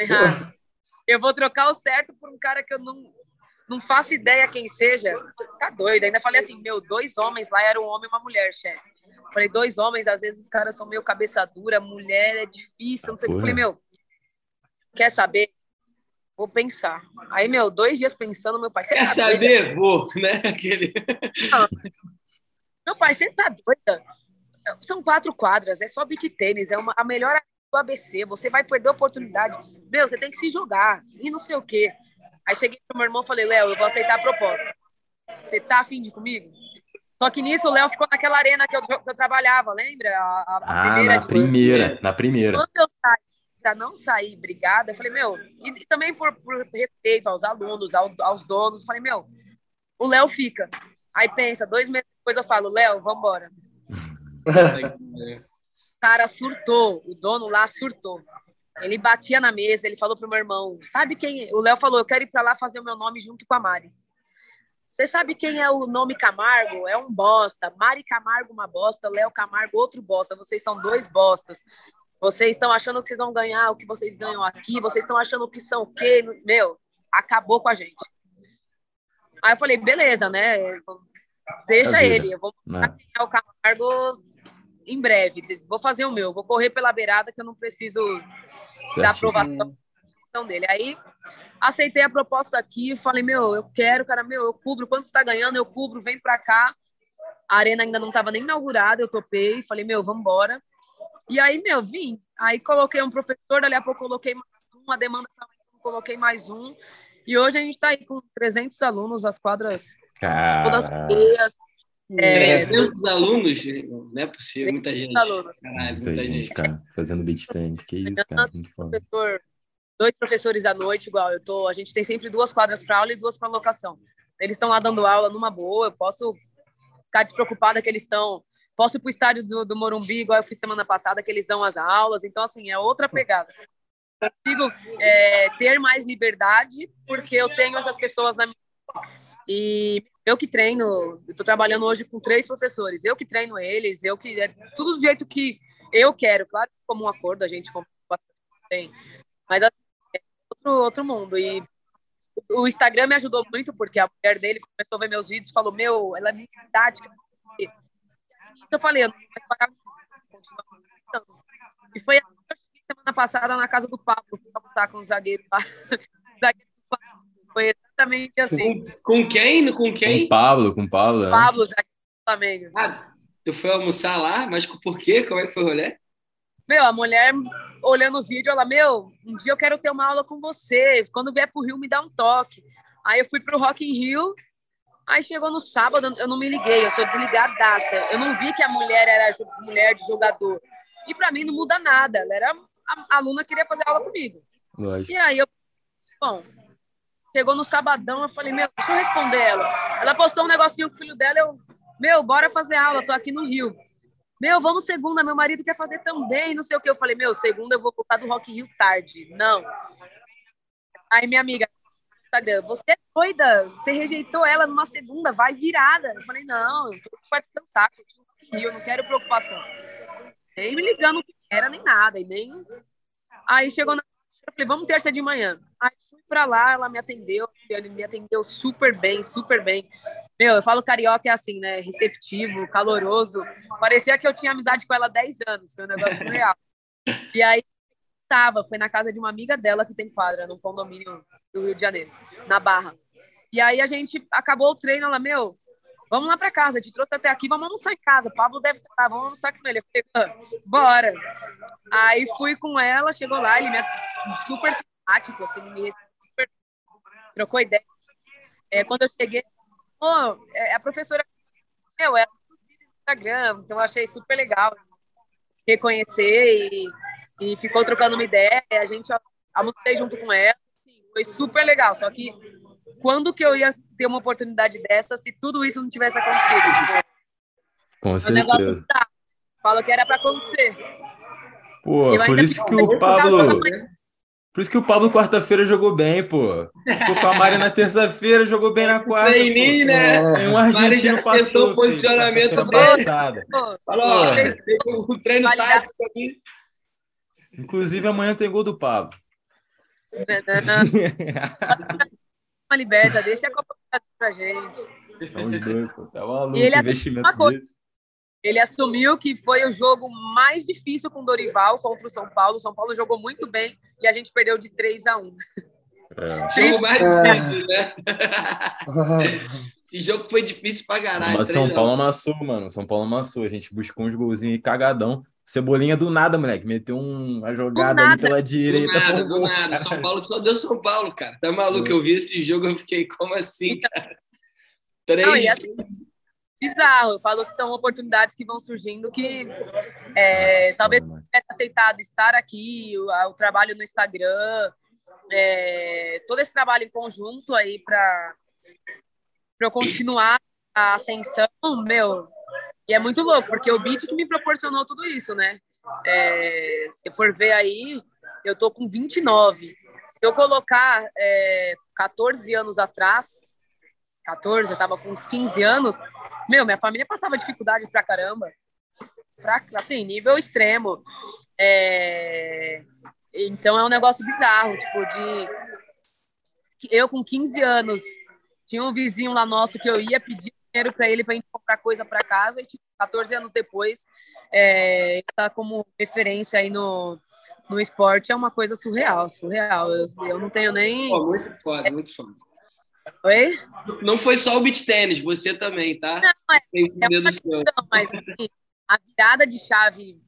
D: eu vou trocar o certo por um cara que eu não, não faço ideia quem seja. Tá doido. Ainda falei assim, meu, dois homens lá, era um homem e uma mulher, chefe. Falei, dois homens, às vezes os caras são meio cabeça dura, mulher é difícil, não sei o que. Falei, meu, quer saber? Vou pensar. Aí, meu, dois dias pensando, meu pai.
C: Quer tá saber? Doida? Vou, né? Aquele...
D: Não. Meu pai, você tá doida? São quatro quadras, é só beat tênis, é uma, a melhor do ABC. Você vai perder a oportunidade. Meu, você tem que se jogar e não sei o quê. Aí cheguei pro meu irmão e falei, Léo, eu vou aceitar a proposta. Você tá afim de comigo? Só que nisso o Léo ficou naquela arena que eu, que eu trabalhava, lembra? A, a,
A: a ah, primeira, na primeira, na primeira.
D: Quando eu saí para não sair brigada, eu falei, meu, e, e também por, por, respeito aos alunos, ao, aos donos, eu falei, meu, o Léo fica. Aí pensa, dois meses depois eu falo, Léo, vambora. cara surtou, o dono lá surtou. Ele batia na mesa, ele falou pro meu irmão, sabe quem? É? O Léo falou, eu quero ir para lá fazer o meu nome junto com a Mari. Você sabe quem é o nome Camargo? É um bosta. Mari Camargo, uma bosta. Léo Camargo, outro bosta. Vocês são dois bostas. Vocês estão achando que vocês vão ganhar o que vocês ganham aqui, vocês estão achando que são o quê? Meu, acabou com a gente. Aí eu falei, beleza, né? Deixa ele, eu vou ganhar né? o Camargo em breve. Vou fazer o meu, vou correr pela beirada que eu não preciso certo. da aprovação dele. Aí aceitei a proposta aqui, falei, meu, eu quero, cara, meu, eu cubro, quanto está ganhando, eu cubro, vem para cá. A arena ainda não estava nem inaugurada, eu topei, falei, meu, vamos embora. E aí, meu, vim. Aí coloquei um professor, dali a pouco coloquei mais um, a demanda coloquei mais um. E hoje a gente está aí com 300 alunos, as quadras
A: Cara... todas
C: cheias. É, 300 alunos? Não é possível, muita gente.
A: Alunos. Caralho, muita, muita gente, gente, cara, fazendo beat stand. Que isso, cara,
D: professor, dois professores à noite, igual eu tô. A gente tem sempre duas quadras para aula e duas para locação. Eles estão lá dando aula numa boa, eu posso ficar despreocupada que eles estão Posso ir para o estádio do, do Morumbi, igual eu fiz semana passada, que eles dão as aulas. Então, assim, é outra pegada. Consigo é, ter mais liberdade porque eu tenho essas pessoas na minha. E eu que treino, estou trabalhando hoje com três professores. Eu que treino eles, eu que. É tudo do jeito que eu quero. Claro, como um acordo, a gente tem. Mas, assim, é outro, outro mundo. E o Instagram me ajudou muito, porque a mulher dele começou a ver meus vídeos e falou: Meu, ela é muito didática eu falei, eu não vou pagar E foi semana passada na casa do Pablo, almoçar com o zagueiro lá. Foi exatamente assim.
C: Com, com quem? Com quem?
A: Com o Pablo, com o Pablo.
D: Né? Pablo, zagueiro do Flamengo.
C: Ah, tu foi almoçar lá? Mas por quê? Como é que foi o rolê?
D: Meu, a mulher olhando o vídeo, ela, meu, um dia eu quero ter uma aula com você. Quando vier pro Rio, me dá um toque. Aí eu fui pro Rock in Rio, Aí chegou no sábado, eu não me liguei, eu sou desligadaça. Eu não vi que a mulher era mulher de jogador. E para mim não muda nada. Ela era a aluna queria fazer aula comigo. Lógico. E aí eu, bom, chegou no sabadão, eu falei, meu, deixa eu responder ela. Ela postou um negocinho com o filho dela, eu, meu, bora fazer aula, tô aqui no Rio. Meu, vamos segunda, meu marido quer fazer também, não sei o que. Eu falei, meu, segunda eu vou voltar do Rock Rio tarde. Não. Aí minha amiga, Instagram, você é doida, você rejeitou ela numa segunda, vai virada. Eu falei, não, para descansar, eu não quero preocupação. Nem me ligando que era, nem nada, e nem... Aí chegou na... Eu falei, vamos terça de manhã. Aí fui para lá, ela me atendeu, ele me atendeu super bem, super bem. Meu, eu falo carioca é assim, né? Receptivo, caloroso. Parecia que eu tinha amizade com ela há 10 anos, foi um negócio real. E aí tava, foi na casa de uma amiga dela que tem quadra, num condomínio do Rio de Janeiro, na Barra. E aí a gente acabou o treino, ela, meu, vamos lá para casa, te trouxe até aqui, vamos almoçar em casa. Pablo deve estar, vamos almoçar com ele. Eu falei, bora. Aí fui com ela, chegou lá, ele me super simpático, assim, me trocou ideia. É, quando eu cheguei, oh, é a professora, meu, ela nos vídeos do Instagram, então eu achei super legal reconhecer e, e ficou trocando uma ideia. A gente almocei junto com ela foi super legal. Só que quando que eu ia ter uma oportunidade dessa se tudo isso não tivesse acontecido? Tipo,
A: Com
D: o
A: certeza.
D: negócio tá. Falou que era para acontecer.
A: Pô, por isso que o Pablo. Por isso que o Pablo quarta-feira jogou bem, pô. Ficou com a Mari na terça-feira, jogou bem na quarta.
C: Treininho, né?
A: Tem um
C: Mari
A: argentino
C: já
A: passou.
C: acertou o posicionamento dele. Falou, ó, um treino tático aqui.
A: Inclusive, amanhã tem gol do Pablo.
D: uma liberta, deixa a Copa do Brasil pra gente.
A: É uns dois, pô. Tá maluco.
D: E ele
A: investimento
D: uma coisa.
A: desse.
D: Ele assumiu que foi o jogo mais difícil com o Dorival contra o São Paulo. O São Paulo jogou muito bem e a gente perdeu de 3 a 1.
A: É.
C: Jogo mais
B: É.
C: difícil, né? Esse jogo foi difícil pra caralho.
A: Mas São
C: três a um.
A: Paulo amassou, mano. São Paulo amassou. A gente buscou uns golzinhos aí cagadão. Cebolinha do nada, moleque. Meteu um- uma jogada ali
D: nada.
A: pela
C: Do
A: direita.
C: nada,
A: um
C: do nada. São. Paulo só deu São Paulo, cara. Tá maluco? Eu vi esse jogo, eu fiquei, como assim, cara? Três.
D: Não, e assim, bizarro. Eu falo que são oportunidades que vão surgindo que é, talvez
A: Mano.
D: tivesse aceitado estar aqui, o, o trabalho no Instagram, é, todo esse trabalho em conjunto aí para eu continuar a ascensão, meu. E é muito louco, porque o beat que me proporcionou tudo isso, né? É, se for ver aí, eu tô com 29. Se eu colocar é, 14 anos atrás, 14, eu tava com uns 15 anos, meu, minha família passava dificuldade pra caramba. Pra, assim, nível extremo. É, então é um negócio bizarro, tipo, de. Eu com 15 anos, tinha um vizinho lá nosso que eu ia pedir dinheiro para ele para gente comprar coisa para casa, e tipo, 14 anos depois, é, tá como referência aí no, no esporte, é uma coisa surreal, surreal. Eu, eu não tenho nem.
C: Pô, muito foda, muito foda.
D: Oi?
C: Não foi só o beat tênis, você também, tá?
D: Não, é,
C: Tem um
D: é uma
C: seu.
D: questão, mas assim, a virada de chave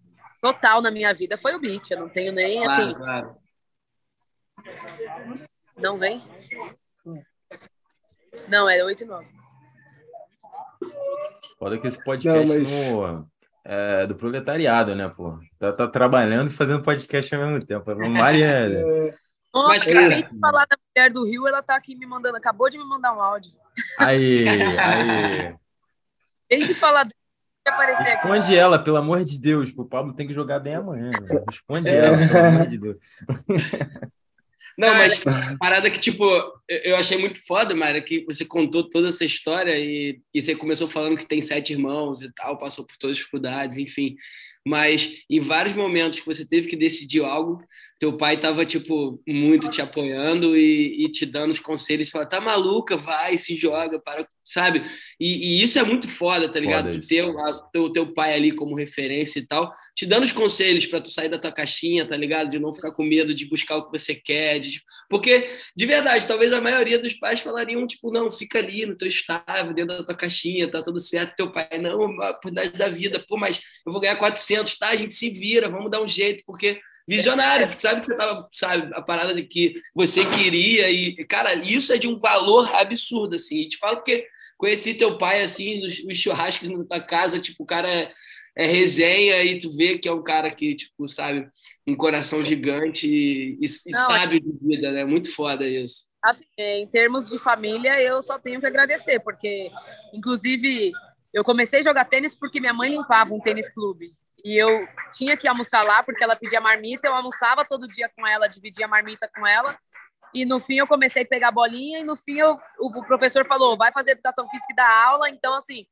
D: total na minha vida foi o beat. Eu não tenho nem assim.
C: Claro, claro.
D: Não vem? Não, é 8 e 9.
A: Foda que esse podcast
B: Não, mas-
A: no- é do proletariado, né, pô? Tá, tá trabalhando e fazendo podcast ao mesmo tempo. Mari é...
D: Nossa,
C: Mas,
D: eu
C: cara-
D: acabei de falar da mulher do Rio, ela tá aqui me mandando, acabou de me mandar um áudio.
A: Aí, aí.
D: Tem que falar dela que aparecer aqui.
A: Responde ela, pelo amor de Deus. O Pablo tem que jogar bem amanhã. né? Responde
B: É.
A: ela, pelo amor de Deus.
C: Não, mas parada que, tipo, eu eu achei muito foda, Mara, que você contou toda essa história e, e você começou falando que tem sete irmãos e tal, passou por todas as dificuldades, enfim. Mas em vários momentos que você teve que decidir algo, teu pai tava, tipo, muito te apoiando e, e te dando os conselhos, falando, tá maluca, vai, se joga, para, sabe? E, e isso é muito foda, tá ligado?
A: Foda
C: Tu ter o teu, teu pai ali como referência e tal, te dando os conselhos para tu sair da tua caixinha, tá ligado? De não ficar com medo de buscar o que você quer, de, porque, de verdade, talvez a maioria dos pais falariam, tipo, não, fica ali no teu estável, dentro da tua caixinha, tá tudo certo. Teu pai, não, a oportunidade da vida, pô, mas eu vou ganhar 400, tá? A gente se vira, vamos dar um jeito, porque visionário, tu sabe que você tava, sabe, a parada de que você queria e, cara, isso é de um valor absurdo, assim. E te falo porque conheci teu pai, assim, nos, nos churrascos na tua casa, tipo, o cara é, é resenha e tu vê que é um cara que, tipo, sabe, um coração gigante e, e
D: Não,
C: sabe de vida, né? Muito foda isso.
D: Assim, em termos de família, eu só tenho que agradecer, porque, inclusive, eu comecei a jogar tênis porque minha mãe limpava um tênis clube. E eu tinha que almoçar lá porque ela pedia marmita, eu almoçava todo dia com ela, dividia a marmita com ela. E no fim eu comecei a pegar bolinha e no fim eu, o, professor falou, vai fazer educação física e dar aula. Então, assim,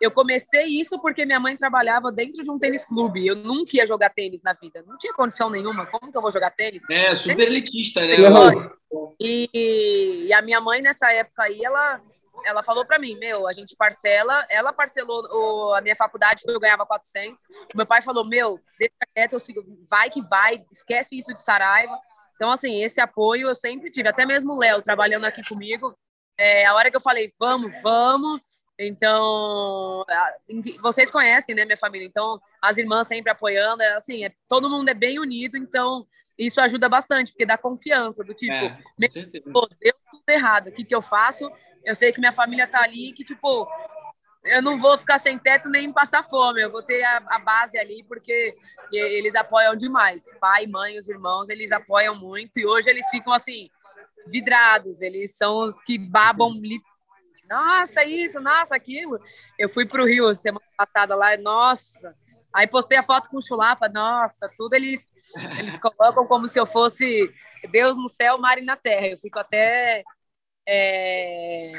D: eu comecei isso porque minha mãe trabalhava dentro de um tênis clube. Eu nunca ia jogar tênis na vida. Não tinha condição nenhuma. Como que eu vou jogar tênis?
C: É, super elitista, né?
D: Lógico. E, e a minha mãe, nessa época aí, ela, ela falou para mim, meu, a gente parcela, ela parcelou o, a minha faculdade, eu ganhava 400. O meu pai falou, meu, deixa quieto, eu sigo, vai que vai, esquece isso de Saraiva. Então, assim, esse apoio eu sempre tive, até mesmo o Léo trabalhando aqui comigo. É, a hora que eu falei, vamos, vamos. Então, vocês conhecem, né, minha família? Então, as irmãs sempre apoiando, é, assim, é, todo mundo é bem unido, então isso ajuda bastante, porque dá confiança, do tipo,
C: É,
D: pô, deu tudo errado, o que, que eu faço? Eu sei que minha família tá ali, que, tipo, eu não vou ficar sem teto nem passar fome, eu vou ter a, a base ali, porque eles apoiam demais. Pai, mãe, os irmãos, eles apoiam muito, e hoje eles ficam assim, vidrados, eles são os que babam. Nossa, isso, nossa, aquilo. Eu fui para o Rio semana passada lá, nossa. Aí postei a foto com o Chulapa, nossa, tudo eles, eles colocam como se eu fosse Deus no céu, mar e na terra. Eu fico até. É...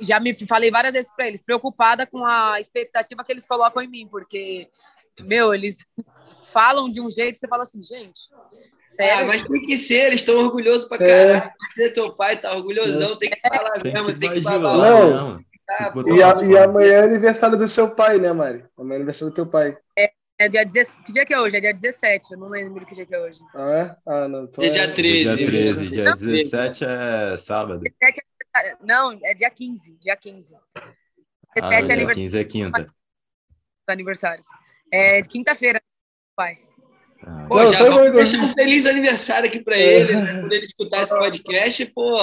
D: Já me falei várias vezes para eles, preocupada com a expectativa que eles colocam em mim, porque, meu, eles falam de um jeito, você fala assim, gente,
C: Sério? Ah, mas tem que ser, eles estão orgulhosos pra é. caralho. É. Teu pai tá orgulhosão, tem que falar tem mesmo, que tem que babar.
B: Não. Tá, e, a, e amanhã é aniversário do seu pai, né, Mari? Amanhã é aniversário do teu pai.
D: É, é dia 17. Que dia que é hoje? É dia 17. Eu não lembro que dia que é hoje.
B: Ah, é? Ah, não.
C: Então é dia 13.
A: Dia 13. Dia não, 17 é sábado. 17
D: é, não, é dia 15. Dia 15. 17
A: ah, é aniversário. Dia 15 é quinta.
D: Aniversários. É quinta-feira, pai.
C: Ah, pô, já vamos deixar um feliz aniversário aqui para ele, né? Quando ele escutar esse podcast, pô.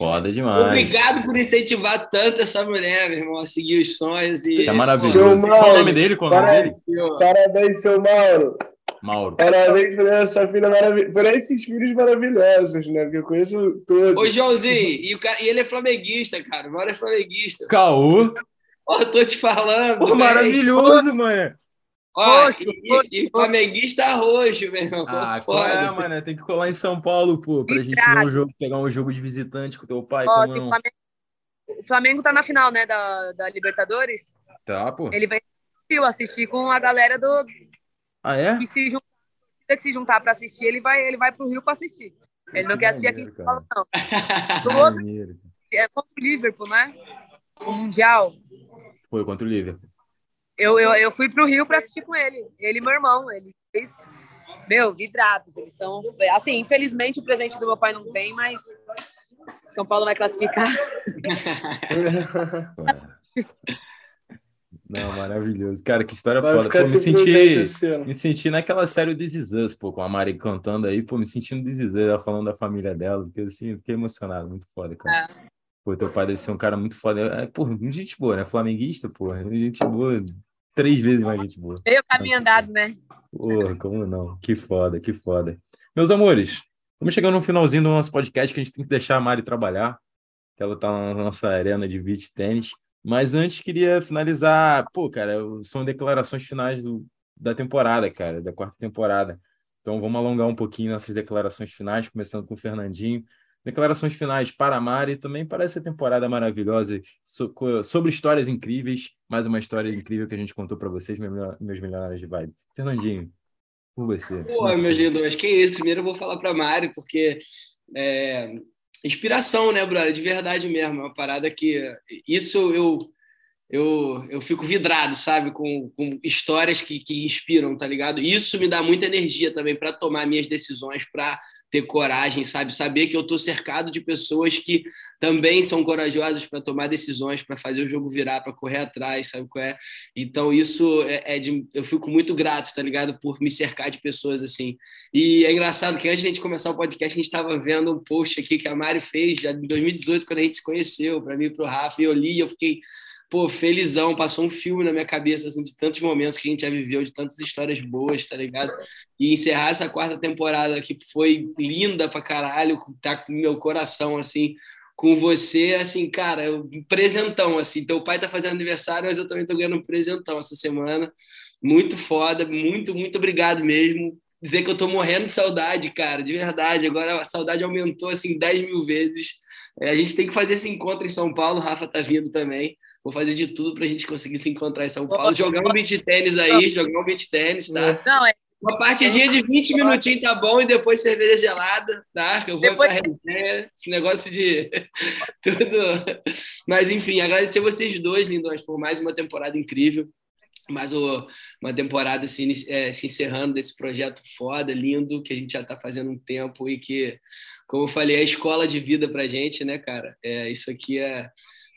A: Foda demais.
C: Obrigado por incentivar tanto essa mulher, meu irmão, a seguir os sonhos. E...
A: Isso é maravilhoso. Qual é o nome dele? Qual é o nome dele?
B: Parabéns, seu Mauro.
A: Mauro.
B: Parabéns por essa filha maravilhosa, por esses filhos maravilhosos, né? Que eu conheço todos.
C: Ô, Joãozinho, e, o e ele é flamenguista, cara. O Mauro é flamenguista.
A: Caô.
C: Ó, tô te falando.
A: Pô, maravilhoso, mano.
C: Ó, roxo, e, roxo, e flamenguista roxo, meu irmão.
A: Ah, qual é, mano? Tem que colar em São Paulo, pô, pra gente ver um jogo, pegar um jogo de visitante com teu pai. Ó,
D: o, Flamengo, o Flamengo tá na final, né, da, da Libertadores.
A: Tá, pô.
D: Ele vem Rio assistir com a galera do.
A: Ah, é?
D: Que se juntar, que se juntar pra assistir, ele vai, ele vai pro Rio pra assistir. Ele não que quer assistir aqui em São Paulo, não. Do outro, é contra o Liverpool, né? O Mundial.
A: Foi contra o Liverpool
D: eu, eu, eu fui pro Rio para assistir com ele. Ele e meu irmão. Eles, eles, meu, vidrados. Eles são. Assim, infelizmente o presente do meu pai não vem, mas São Paulo vai classificar.
A: Não, maravilhoso. Cara, que história vai foda. Pô, me senti, me senti naquela série This Is Us, pô, com a Mari cantando aí, pô, me sentindo This Is Us, ela falando da família dela, porque assim, fiquei emocionado, muito foda, cara. É. Pô, teu pai deve ser um cara muito foda. É, pô, gente boa, né? Flamenguista, pô, gente boa três vezes mais gente boa.
D: Eu caminho andado, né?
A: Porra, como não? Que foda, que foda. Meus amores, estamos chegando no finalzinho do nosso podcast que a gente tem que deixar a Mari trabalhar, que ela tá na nossa arena de beach tênis. Mas antes queria finalizar, pô, cara, são declarações finais do, da temporada, cara, da quarta temporada. Então vamos alongar um pouquinho nossas declarações finais, começando com o Fernandinho. Declarações finais para a Mari, também para essa temporada maravilhosa, sobre histórias incríveis. Mais uma história incrível que a gente contou para vocês, meus milionários de vibe. Fernandinho, por você.
C: Pô, meus lindos, que isso. Primeiro eu vou falar para a Mari, porque é, inspiração, né, brother? De verdade mesmo. É uma parada que. Isso eu. Eu, eu fico vidrado, sabe, com, com histórias que, que inspiram, tá ligado? Isso me dá muita energia também para tomar minhas decisões, para ter coragem, sabe? Saber que eu estou cercado de pessoas que também são corajosas para tomar decisões, para fazer o jogo virar, para correr atrás, sabe qual é? Então, isso é, é, de. Eu fico muito grato, tá ligado? Por me cercar de pessoas assim. E é engraçado que antes de a gente começar o podcast, a gente estava vendo um post aqui que a Mari fez já em 2018, quando a gente se conheceu, para mim e para o Rafa, e eu li eu fiquei pô, felizão, passou um filme na minha cabeça, assim, de tantos momentos que a gente já viveu, de tantas histórias boas, tá ligado? E encerrar essa quarta temporada que foi linda pra caralho, tá com meu coração, assim, com você, assim, cara, um presentão, assim. Teu pai tá fazendo aniversário, mas eu também tô ganhando um presentão essa semana. Muito foda, muito, muito obrigado mesmo. Dizer que eu tô morrendo de saudade, cara, de verdade. Agora a saudade aumentou, assim, 10 mil vezes. É, a gente tem que fazer esse encontro em São Paulo, o Rafa tá vindo também. Vou fazer de tudo para a gente conseguir se encontrar em São Paulo. Jogar um beat tênis aí, jogar um beat tênis, tá? Não, é... Uma partidinha de 20 minutinhos tá bom e depois cerveja gelada, tá? Eu vou depois... pra resenha, esse negócio de tudo. Mas enfim, agradecer vocês dois, lindões, por mais uma temporada incrível. Mais uma temporada se, é, se encerrando desse projeto foda, lindo, que a gente já está fazendo um tempo e que, como eu falei, é escola de vida pra gente, né, cara? É, isso aqui é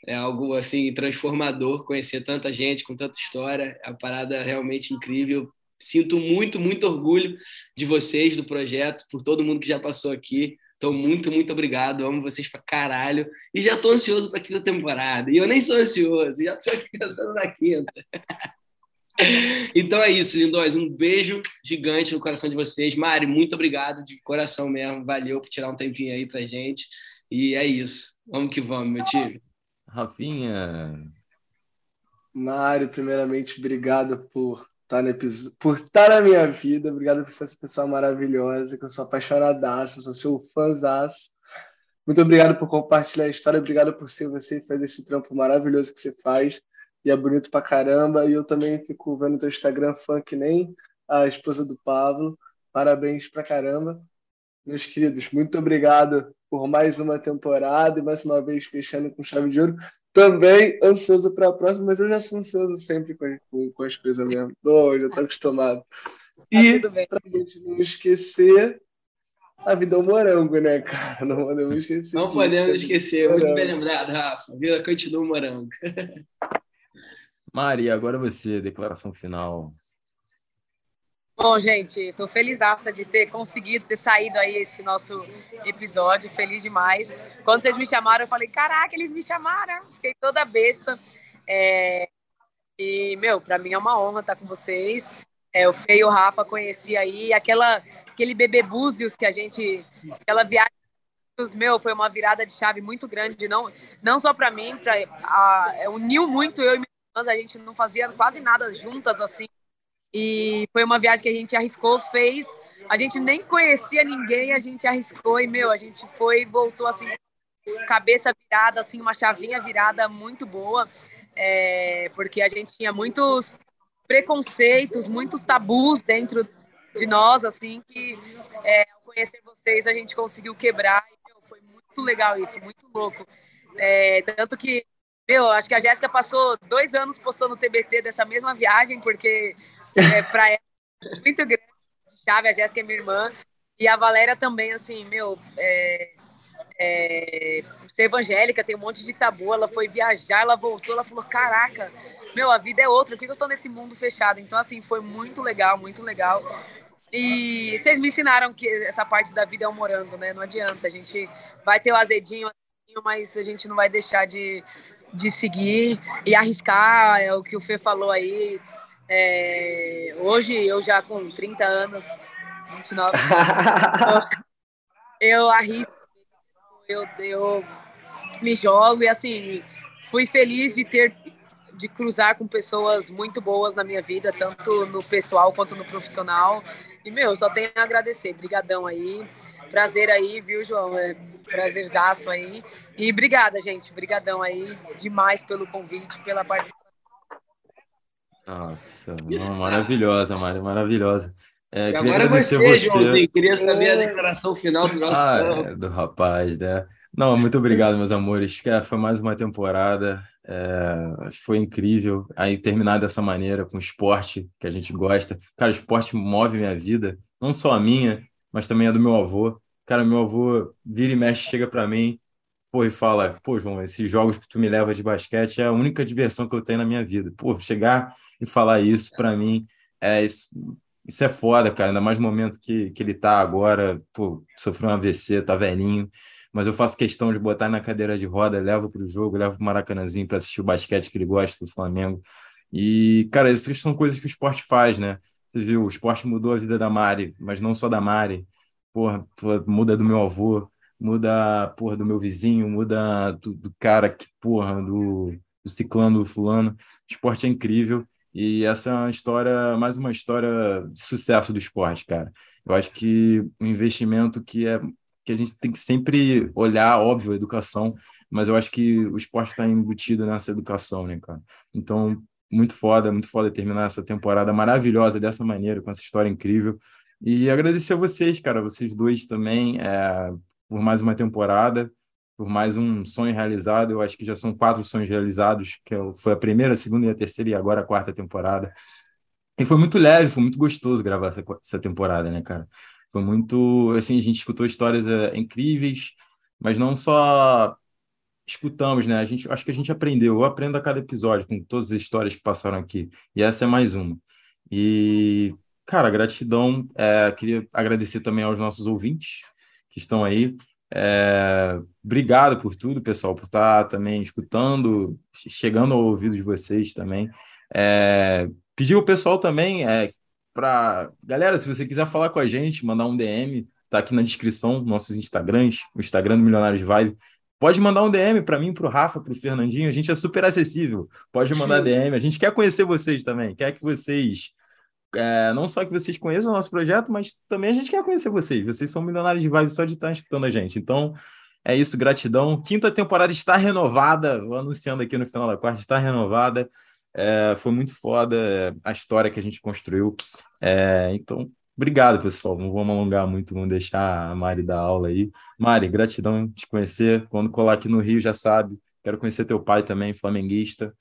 C: é algo assim transformador conhecer tanta gente com tanta história, é uma parada realmente incrível. Sinto muito, muito orgulho de vocês, do projeto, por todo mundo que já passou aqui. Então, muito, muito obrigado. Amo vocês pra caralho. E já tô ansioso pra quinta temporada. E eu nem sou ansioso, já tô pensando na quinta. Então é isso, lindões. Um beijo gigante no coração de vocês. Mari, muito obrigado de coração mesmo. Valeu por tirar um tempinho aí pra gente. E é isso. Vamos que vamos, meu time.
A: Rafinha.
B: Mário, primeiramente, obrigado por estar, no por estar na minha vida. Obrigado por ser essa pessoa maravilhosa, que eu sou apaixonadaço, sou seu fãzaço. Muito obrigado por compartilhar a história, obrigado por ser você e fazer esse trampo maravilhoso que você faz. E é bonito pra caramba. E eu também fico vendo teu Instagram fã que nem a esposa do Pablo. Parabéns pra caramba. Meus queridos, muito obrigado por mais uma temporada e mais uma vez fechando com chave de ouro. Também ansioso para a próxima, mas eu já sou ansioso sempre com, com, com as coisas mesmo. Oh, já estou acostumado. Tá e, para a gente não esquecer, a vida é um morango, né, cara? Não podemos esquecer.
C: Não disso, podemos esquecer. Muito bem lembrado, Rafa. A vida continua um morango.
A: Mari, agora você, declaração final.
D: Bom, gente, estou feliz de ter conseguido ter saído aí esse nosso episódio, feliz demais. Quando vocês me chamaram, eu falei, caraca, eles me chamaram, fiquei toda besta. É... E, meu, para mim é uma honra estar com vocês. É, o Feio e o Rafa conheci aí, aquela, aquele bebê Búzios que a gente, aquela viagem meu, foi uma virada de chave muito grande, não, não só para mim, pra, a, uniu muito eu e minhas irmãs, a gente não fazia quase nada juntas assim, e foi uma viagem que a gente arriscou, fez. A gente nem conhecia ninguém, a gente arriscou e, meu, a gente foi e voltou assim, cabeça virada, assim, uma chavinha virada muito boa, é, porque a gente tinha muitos preconceitos, muitos tabus dentro de nós, assim, que é, ao conhecer vocês a gente conseguiu quebrar. E, meu, foi muito legal isso, muito louco. É, tanto que, meu, acho que a Jéssica passou dois anos postando TBT dessa mesma viagem, porque é, para ela muito grande de chave. A Jéssica é minha irmã. E a Valéria também, assim, meu, é, é, ser evangélica, tem um monte de tabu. Ela foi viajar, ela voltou, ela falou: Caraca, meu, a vida é outra, por que eu tô nesse mundo fechado? Então, assim, foi muito legal, muito legal. E vocês me ensinaram que essa parte da vida é um morango, né? Não adianta, a gente vai ter o azedinho, mas a gente não vai deixar de, de seguir e arriscar, é o que o Fê falou aí, é, hoje, eu já com 30 anos, 29, eu arrisco, eu, eu me jogo e assim, fui feliz de ter de cruzar com pessoas muito boas na minha vida, tanto no pessoal quanto no profissional. E, meu, só tenho a agradecer. Brigadão aí. Prazer aí, viu, João? É prazerzaço aí. E obrigada, gente. Brigadão aí demais pelo convite, pela participação.
A: Nossa, maravilhosa, Mari, maravilhosa.
C: É, e agora você, você, Joãozinho, queria saber a declaração final do nosso ah,
A: é, do rapaz, né? Não, muito obrigado, meus amores. Que foi mais uma temporada. É, foi incrível. Aí terminar dessa maneira, com esporte que a gente gosta. Cara, o esporte move minha vida, não só a minha, mas também a do meu avô. Cara, meu avô vira e mexe, chega para mim, pô, e fala: pô, João, esses jogos que tu me leva de basquete é a única diversão que eu tenho na minha vida. Pô, chegar e falar isso para mim é isso, isso é foda, cara. Ainda mais no momento que, que ele tá agora, pô, sofreu um AVC, tá velhinho. Mas eu faço questão de botar na cadeira de roda, levo para o jogo, levo para o Maracanãzinho para assistir o basquete que ele gosta do Flamengo. E, cara, essas são coisas que o esporte faz, né? Você viu, o esporte mudou a vida da Mari, mas não só da Mari. Porra, muda do meu avô, muda, porra, do meu vizinho, muda do, do cara que, porra, do, do ciclano, do fulano. O esporte é incrível. E essa é uma história, mais uma história de sucesso do esporte, cara. Eu acho que um investimento que é que a gente tem que sempre olhar, óbvio, a educação, mas eu acho que o esporte está embutido nessa educação, né, cara? Então, muito foda, muito foda terminar essa temporada maravilhosa dessa maneira, com essa história incrível. E agradecer a vocês, cara, vocês dois também, é, por mais uma temporada por mais um sonho realizado. Eu acho que já são quatro sonhos realizados, que é foi a primeira, a segunda e a terceira, e agora a quarta temporada. E foi muito leve, foi muito gostoso gravar essa, essa temporada, né, cara? Foi muito, assim, a gente escutou histórias é, incríveis, mas não só escutamos, né? A gente, acho que a gente aprendeu. Eu aprendo a cada episódio com todas as histórias que passaram aqui. E essa é mais uma. E, cara, gratidão. É, queria agradecer também aos nossos ouvintes que estão aí. É, obrigado por tudo, pessoal, por estar também escutando, chegando ao ouvido de vocês também. É, pedir o pessoal também é, para. Galera, se você quiser falar com a gente, mandar um DM, tá aqui na descrição, nossos Instagrams, o Instagram do Milionários Vibe. Pode mandar um DM para mim, para o Rafa, para o Fernandinho. A gente é super acessível. Pode mandar DM. A gente quer conhecer vocês também. Quer que vocês. É, não só que vocês conheçam o nosso projeto, mas também a gente quer conhecer vocês. Vocês são milionários de vibe só de estar escutando a gente. Então, é isso, gratidão. Quinta temporada está renovada. Vou anunciando aqui no final da quarta, está renovada. É, foi muito foda é, a história que a gente construiu. É, então, obrigado, pessoal. Não vamos alongar muito, vamos deixar a Mari dar aula aí. Mari, gratidão te conhecer. Quando colar aqui no Rio, já sabe. Quero conhecer teu pai também, flamenguista.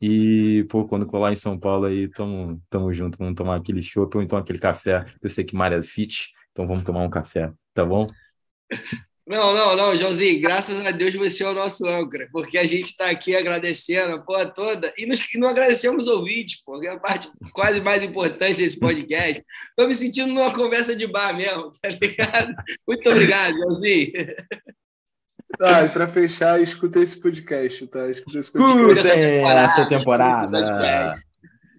A: E, pô, quando colar em São Paulo aí, tamo, tamo junto. Vamos tomar aquele chopp ou então aquele café. Eu sei que Mari é fit, então vamos tomar um café, tá bom?
C: Não, não, não, Joãozinho, graças a Deus você é o nosso âncora, porque a gente está aqui agradecendo a porra toda e, nos, não agradecemos os ouvintes, porque é a parte quase mais importante desse podcast. Estou me sentindo numa conversa de bar mesmo, tá ligado? Muito obrigado, Joãozinho.
B: Ah, e para fechar, escuta esse podcast, tá? Escuta esse
A: podcast. essa temporada. Essa temporada.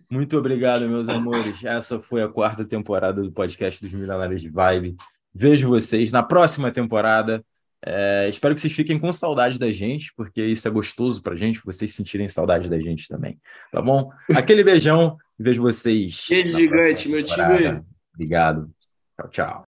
A: Muito obrigado, meus amores. Essa foi a quarta temporada do podcast dos Milionários de Vibe. Vejo vocês na próxima temporada. É, espero que vocês fiquem com saudade da gente, porque isso é gostoso pra gente, vocês sentirem saudade da gente também. Tá bom? Aquele beijão. Vejo vocês.
C: Beijo gigante, meu time.
A: Obrigado. Tchau, tchau.